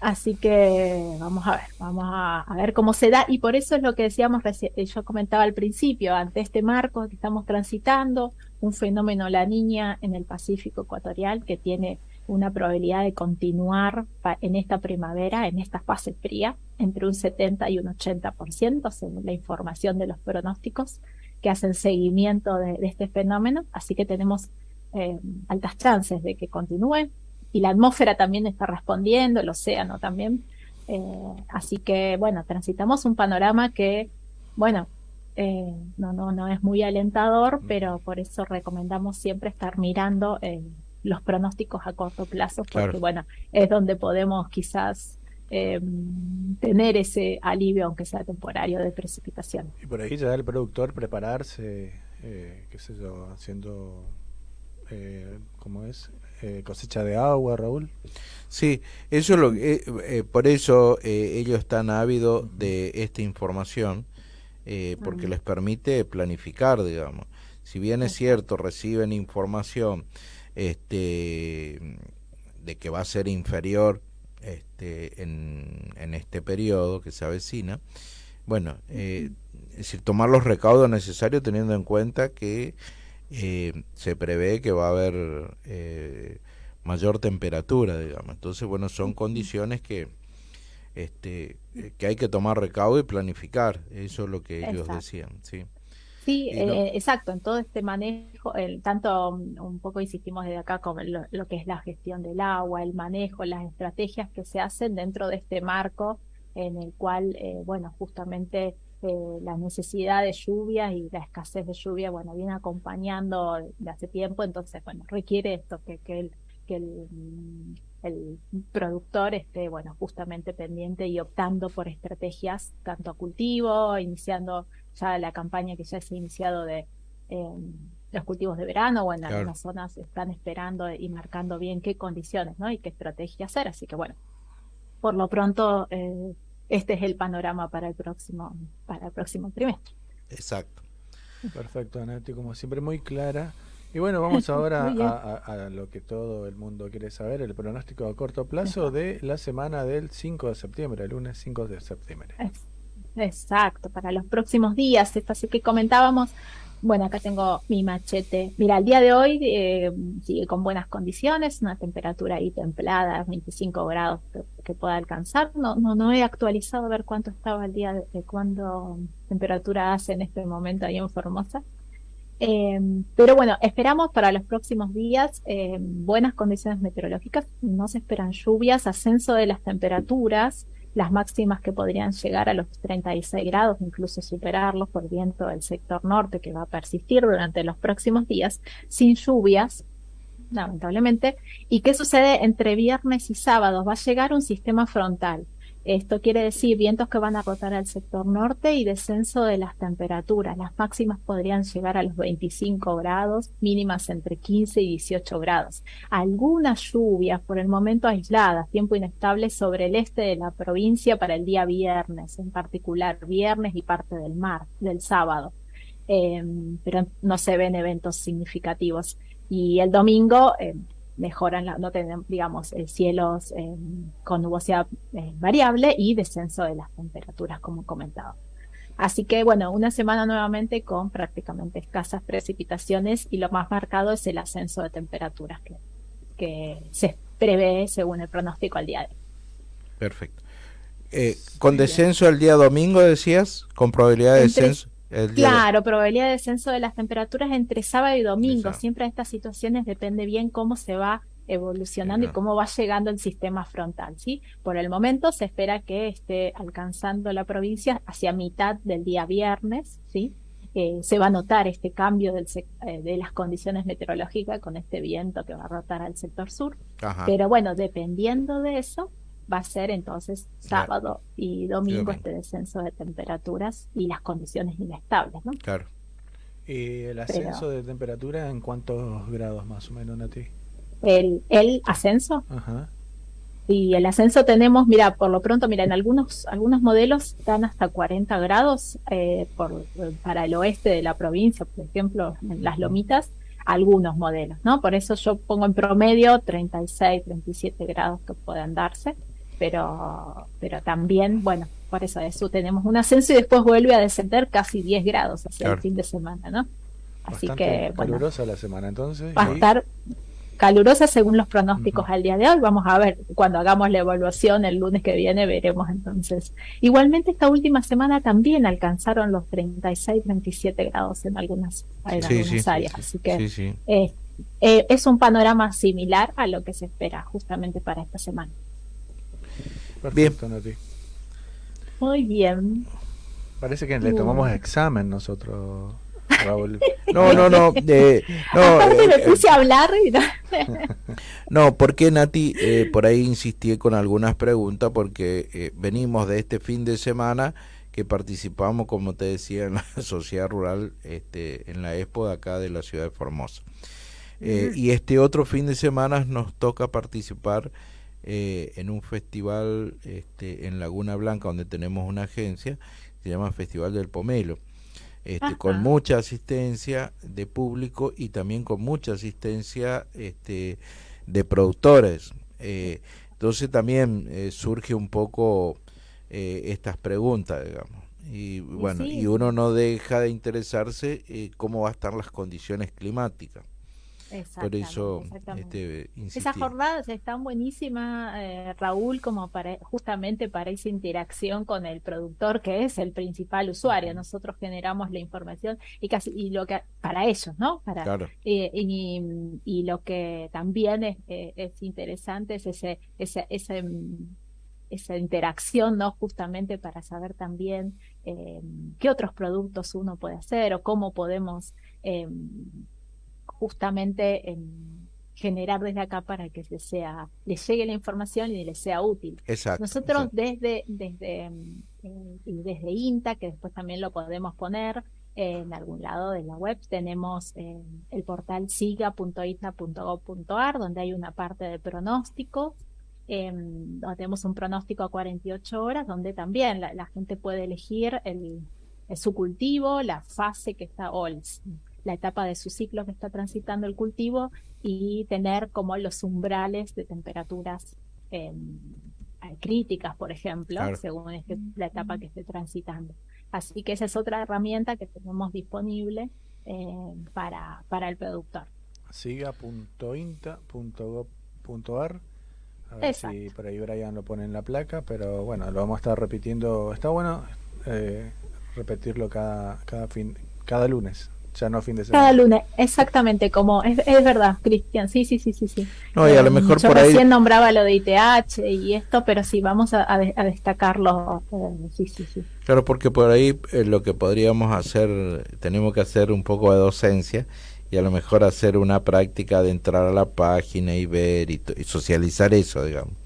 Así que vamos a ver, vamos a, a ver cómo se da. Y por eso es lo que decíamos, eh, yo comentaba al principio, ante este marco que estamos transitando, un fenómeno la niña en el Pacífico ecuatorial que tiene una probabilidad de continuar en esta primavera, en esta fase fría, entre un 70 y un 80%, según la información de los pronósticos que hacen seguimiento de, de este fenómeno. Así que tenemos eh, altas chances de que continúe y la atmósfera también está respondiendo, el océano también. Eh, así que, bueno, transitamos un panorama que, bueno, eh, no, no, no es muy alentador, pero por eso recomendamos siempre estar mirando eh, los pronósticos a corto plazo, porque, Claro. bueno, es donde podemos quizás eh, tener ese alivio, aunque sea temporario, de precipitación. Y por ahí ya el productor prepararse, eh, qué sé yo, haciendo, eh, ¿cómo es? Eh, cosecha de agua, Raúl. Sí, eso es lo que, eh, eh, por eso eh, ellos están ávidos de esta información, eh, porque les permite planificar, digamos. Si bien es cierto, reciben información este, de que va a ser inferior este, en, en este periodo que se avecina, bueno, eh, es decir, tomar los recaudos necesarios teniendo en cuenta que eh, se prevé que va a haber eh, mayor temperatura, digamos. Entonces, bueno, son condiciones que este que hay que tomar recaudo y planificar. Eso es lo que ellos Exacto. decían, sí. Sí, no- eh, exacto, en todo este manejo, el, tanto mm, un poco insistimos desde acá como lo, lo que es la gestión del agua, el manejo, las estrategias que se hacen dentro de este marco en el cual, eh, bueno, justamente eh, la necesidad de lluvias y la escasez de lluvia, bueno, viene acompañando de hace tiempo, entonces, bueno, requiere esto, que, que el, que el, mm, el productor esté, bueno, justamente pendiente y optando por estrategias tanto a cultivo, iniciando ya la campaña que ya se ha iniciado de eh, los cultivos de verano o en Claro. algunas zonas están esperando y marcando bien qué condiciones, ¿no? Y qué estrategia hacer. Así que bueno, por lo pronto eh, este es el panorama para el próximo para el próximo trimestre. Exacto. Perfecto, Anati, como siempre muy clara. Y bueno, vamos ahora a lo que todo el mundo quiere saber, el pronóstico a corto plazo de la semana del 5 de septiembre, el lunes 5 de septiembre. Es- Exacto, para los próximos días, esto así que comentábamos. Bueno, acá tengo mi machete. Mira, el día de hoy eh, sigue con buenas condiciones, una temperatura ahí templada, 25 grados que, pueda alcanzar. No, no, no he actualizado a ver cuánto estaba el día de, de temperatura hace en este momento ahí en Formosa. Eh, pero bueno, esperamos para los próximos días eh, buenas condiciones meteorológicas. No se esperan lluvias, ascenso de las temperaturas, las máximas que podrían llegar a los 36 grados, incluso superarlos por viento del sector norte que va a persistir durante los próximos días, sin lluvias, lamentablemente. ¿Y qué sucede entre viernes y sábado? Va a llegar un sistema frontal Esto quiere decir vientos que van a rotar al sector norte y descenso de las temperaturas. Las máximas podrían llegar a los 25 grados, mínimas entre 15 y 18 grados. Algunas lluvias, por el momento aisladas, tiempo inestable sobre el este de la provincia para el día viernes, en particular viernes y parte del mar, del sábado. Em, pero no se ven eventos significativos. Y el domingo eh, mejoran, la, no tenemos, digamos, eh, cielos eh, con nubosidad eh, variable y descenso de las temperaturas, como comentaba. Así que, bueno, una semana nuevamente con prácticamente escasas precipitaciones y lo más marcado es el ascenso de temperaturas que, que se prevé según el pronóstico al día de hoy. Perfecto. con descenso el día domingo, decías, con probabilidad de descenso. Claro, probabilidad de descenso de las temperaturas entre sábado y domingo. Siempre en estas situaciones depende bien cómo se va evolucionando y cómo va llegando el sistema frontal, ¿sí? Por el momento se espera que esté alcanzando la provincia hacia mitad del día viernes, ¿sí? Eh, se va a notar este cambio del eh, de las condiciones meteorológicas con este viento que va a rotar al sector sur. Pero bueno, dependiendo de eso, va a ser entonces sábado y domingo este descenso de temperaturas y las condiciones inestables, ¿no? Claro. ¿Y el ascenso de temperatura en cuántos grados más o menos, Nati? El, el ascenso. Ajá. Y el ascenso tenemos, mira, por lo pronto, mira, en algunos, algunos modelos dan hasta 40 grados eh, por, para el oeste de la provincia, por ejemplo, en las lomitas, algunos modelos, ¿no? Por eso yo pongo en promedio 36, 37 grados que pueden darse pero, pero también, bueno, por eso, eso tenemos un ascenso y después vuelve a descender casi 10 grados hacia el fin de semana, ¿no? Así que, bueno. Calurosa la semana entonces. Va a estar calurosa según los pronósticos al día de hoy. Vamos a ver, cuando hagamos la evaluación el lunes que viene, veremos entonces. Igualmente, esta última semana también alcanzaron los 36, 27 grados en algunas, en áreas. Así que eh, eh, es un panorama similar a lo que se espera justamente para esta semana bien. Muy bien. Parece que le tomamos examen nosotros. Raúl. No, no, no. Eh, no Aparte me puse a hablar. no, porque Nati, eh, por ahí insistí con algunas preguntas, porque eh, venimos de este fin de semana que participamos, como te decía, en la sociedad rural, este, en la expo de acá de la ciudad de Formosa. Y este otro fin de semana nos toca participar eh, en un festival este, en Laguna Blanca donde tenemos una agencia, se llama Festival del Pomelo, este, con mucha asistencia de público y también con mucha asistencia este, de productores. Eh, entonces también eh, surge un poco estas preguntas, digamos. Y bueno, y uno no deja de interesarse cómo van a estar las condiciones climáticas. Por eso este, Esas jornadas están buenísimas, eh, Raúl, como para justamente para esa interacción con el productor, que es el principal usuario. Nosotros generamos la información y casi y lo que para ellos, ¿no? Para, eh, y, lo que también es, eh, es interesante es ese, ese, ese esa interacción, ¿no? Justamente para saber también qué otros productos uno puede hacer o cómo podemos justamente en generar desde acá para que se sea, le llegue la información y le sea útil. Nosotros desde, desde, eh, desde INTA, que después también lo podemos poner en algún lado de la web, tenemos eh, el portal siga.ita.gov.ar, donde hay una parte de pronósticos, em, donde tenemos un pronóstico a 48 horas, donde también la, gente puede elegir el, su cultivo, la fase que está, o la etapa de su ciclo que está transitando el cultivo y tener como los umbrales de temperaturas em, críticas, por ejemplo, según este, la etapa que esté transitando. Así que esa es otra herramienta que tenemos disponible em, para, para el productor. siga.inta.gov.ar a ver si por ahí Brian lo pone en la placa, pero bueno, lo vamos a estar repitiendo. Está bueno eh, repetirlo cada, cada fin, cada lunes ya no fin de semana. Cada lunes, exactamente, como es, es verdad, Cristian, sí, sí, sí, sí, sí. No, y a lo mejor Yo por recién nombraba lo de ITH y esto, pero sí, vamos a, a, destacarlo, eh, sí, sí, sí. Claro, porque por ahí eh, lo que podríamos hacer, tenemos que hacer un poco de docencia y a lo mejor hacer una práctica de entrar a la página y ver y, y socializar eso, digamos.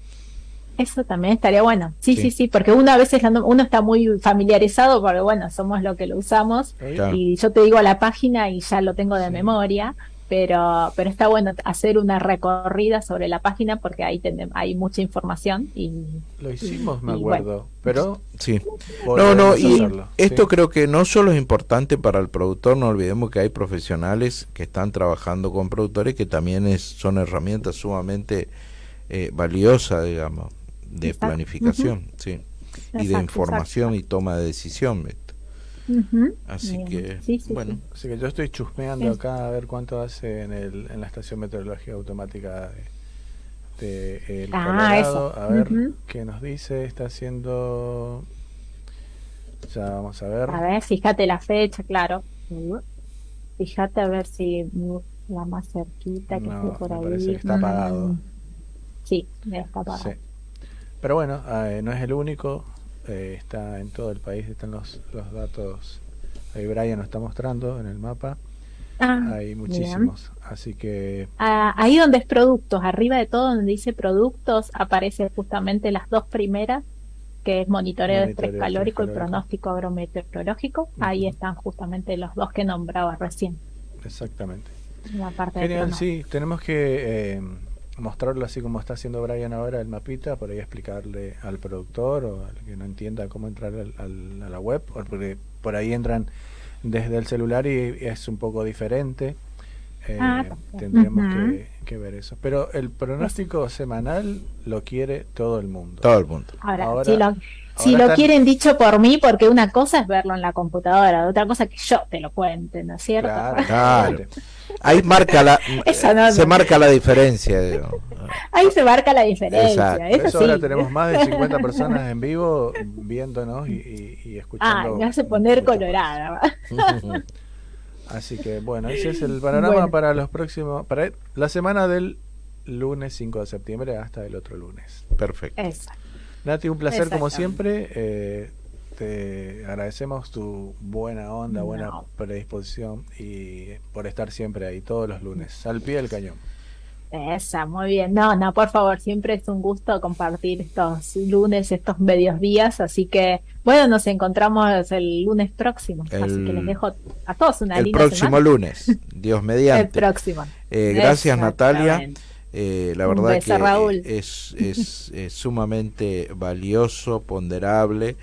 Eso también estaría bueno. Sí, sí, Sí. sí, porque uno a veces uno está muy familiarizado porque bueno, somos lo que lo usamos Claro. y yo te digo la página y ya lo tengo de memoria, pero pero está bueno hacer una recorrida sobre la página porque ahí tenemos hay mucha información y Lo hicimos, me bueno. acuerdo. Pero Sí. No, no, y hacerlo, esto sí. creo que no solo es importante para el productor, no olvidemos que hay profesionales que están trabajando con productores que también es, son herramientas sumamente eh, valiosas, digamos, de Exacto. planificación, sí, y de Exacto, información y toma de decisión. Ujú. Así Bien. que, Sí, sí, bueno, Así que yo estoy chusmeando acá a ver cuánto hace en, el, en la estación meteorológica automática de, de el Ah, Colorado. eso. A ver qué nos dice. Está haciendo. Ya vamos a ver. A ver, fíjate la fecha, claro. Fíjate a ver si mm, la más cerquita que No, esté por me ahí. parece que está Mm, apagado. Sí, está apagado. Pero bueno, eh, no es el único. eh, está en todo el país. Están los, los datos. Ahí Brian nos está mostrando en el mapa. Ah, Hay bien. muchísimos. Así que. Ah, ahí donde es productos, arriba de todo donde dice productos, aparece justamente las dos primeras, que es monitoreo de estrés Monitoreo de estrés calórico y pronóstico agrometeorológico. Ahí están justamente los dos que nombraba recién, Exactamente. en la parte Genial, sí, tenemos que eh, mostrarlo así como está haciendo Brian ahora el mapita, por ahí explicarle al productor o al que no entienda cómo entrar al- al- a la web, o porque por ahí entran desde el celular y es un poco diferente. Eh, Ah, tendríamos que, que ver eso. Pero el pronóstico semanal lo quiere todo el mundo. todo el mundo. Ahora, Ahora- si lo, si ahora lo están- quieren dicho por mí, porque una cosa es verlo en la computadora, otra cosa es que yo te lo cuente, ¿no es cierto? Claro, Claro. Ahí marca la, no- se marca la diferencia. digo. Ahí se marca la diferencia, Exacto. Por eso ahora tenemos más de 50 personas en vivo viéndonos y, y- y Ah, escuchando. me hace poner colorada. Así que bueno, ese es el panorama Bueno. para los próximos, para la semana del lunes 5 de septiembre hasta el otro lunes. Perfecto. Nati, un placer como siempre. eh, te agradecemos tu buena onda, buena No. predisposición y por estar siempre ahí todos los lunes, al pie del cañón. Esa, muy bien. No, no, por favor, siempre es un gusto compartir estos lunes, estos medios días, así que bueno, nos encontramos el lunes próximo, así que les dejo a todos una El linda próximo semana. lunes, Dios mediante. El próximo. Eh, gracias Natalia. Eh, la verdad beso, que Raúl. es, es, es sumamente valioso, ponderable,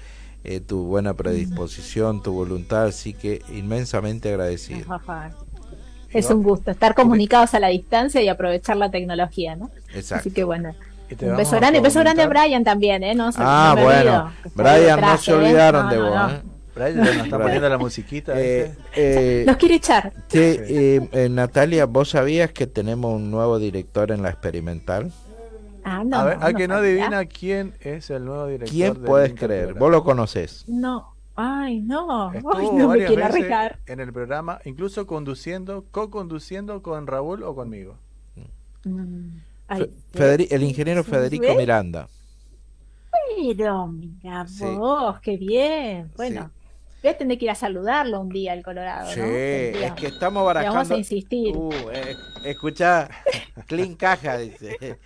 eh, tu buena predisposición, tu voluntad, así que inmensamente agradecido. Es un gusto estar comunicados a la distancia y aprovechar la tecnología, ¿no? Exacto. Así que bueno. Un beso grande, beso grande a Brian también, ¿eh? No, se- Ah, no bueno, Brian, no se ¿eh? olvidaron No, de vos. no. ¿eh? Brian nos está poniendo la musiquita. Eh, ¿viste? eh, Los quiere echar. Natalia, ¿vos sabías que tenemos un nuevo director en la experimental? Ah, no. a ver, no, a que no adivina quién es el nuevo director. ¿Quién puedes creer? Vos lo conoces. No. Ay, no. Ay, no me varias quiero veces arriesgar. en el programa, incluso conduciendo, co-conduciendo con Raúl o conmigo. Mm, ay, Fe- Federi- el ingeniero ¿Sí? Federico ¿Ves? Miranda. Pero, mira Sí. vos, qué bien. Bueno, voy a tener que ir a saludarlo un día al Colorado, Sí, ¿no? es que estamos Le vamos barajando. a insistir. Uh, eh, escucha, clean caja, dice.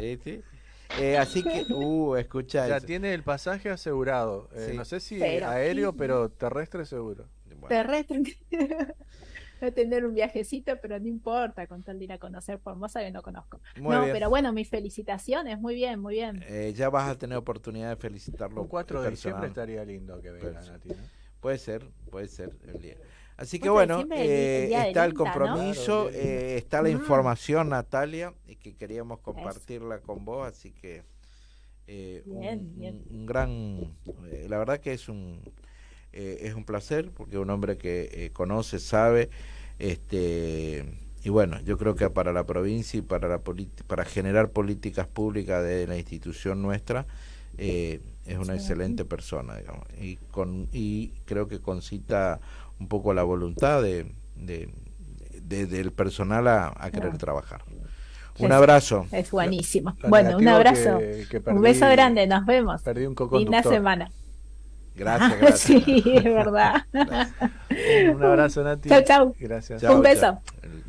¿Viste? Eh, así que, uh, escucha. Ya eso. tiene el pasaje asegurado. Eh, Sí. No sé si Pero- aéreo, pero terrestre seguro. Terrestre. Voy a tener un viajecito, pero no importa, con tal de ir a conocer Formosa que no conozco. Muy no, bien. pero bueno, mis felicitaciones, muy bien, muy bien. Eh, ya vas a tener oportunidad de felicitarlo. El 4 de diciembre personal. estaría lindo que venga Pues, Nati, ¿no? Puede ser, puede ser el día. Así que 4 de bueno, el- eh, está el compromiso, eh, está la Mm. información, Natalia, y que queríamos compartirla con vos, así que eh, un- Bien, un, bien. un gran, eh, la verdad que es un eh, es un placer porque es un hombre que eh, conoce, sabe, este y bueno, yo creo que para la provincia y para la para generar políticas públicas de la institución nuestra eh, es una Sí. excelente persona, digamos, y con y creo que concita un poco la voluntad de, de- de- del personal a, a querer trabajar. Un Es- abrazo. Es buenísimo. Bueno, un abrazo. que- que un beso grande, nos vemos. Perdí un Linda semana. Gracias, Ah, gracias. sí, es verdad. Un abrazo, Nati. Gracias. Chao, Un beso.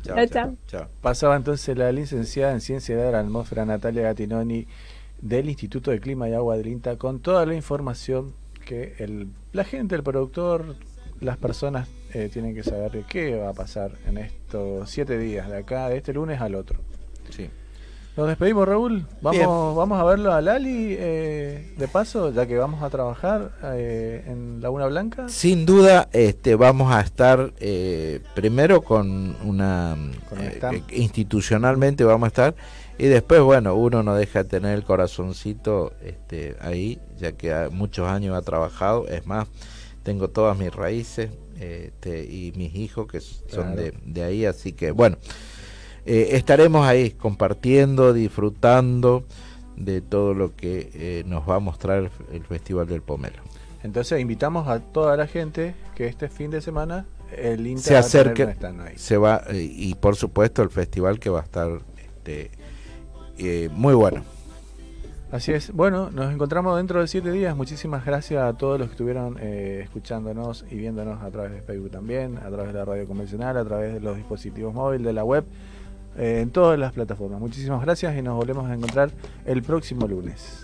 chao. Chau, chau. chao. Pasaba entonces la licenciada en Ciencia de la Atmósfera Natalia Gatinoni del Instituto de Clima y Agua del INTA con toda la información que el, la gente, el productor, las personas eh, tienen que saber de qué va a pasar en estos siete días, de acá, de este lunes al otro. Sí. Nos despedimos, Raúl. Vamos, Bien. vamos a verlo a Lali eh, de paso, ya que vamos a trabajar eh, en Laguna Blanca. Sin duda, este, vamos a estar eh, primero con una Con eh, que institucionalmente vamos a estar y después, bueno, uno no deja de tener el corazoncito este, ahí, ya que muchos años ha trabajado. Es más, tengo todas mis raíces este, y mis hijos que son Claro. de, de ahí, así que bueno, eh, estaremos ahí compartiendo, disfrutando de todo lo que eh, nos va a mostrar el, el Festival del Pomelo. Entonces invitamos a toda la gente que este fin de semana el INTA se acerque, se va eh, y por supuesto el festival que va a estar este, muy bueno. Así es. Bueno, nos encontramos dentro de siete días. Muchísimas gracias a todos los que estuvieron eh, escuchándonos y viéndonos a través de Facebook también, a través de la radio convencional, a través de los dispositivos móviles, de la web, eh, en todas las plataformas. Muchísimas gracias y nos volvemos a encontrar el próximo lunes.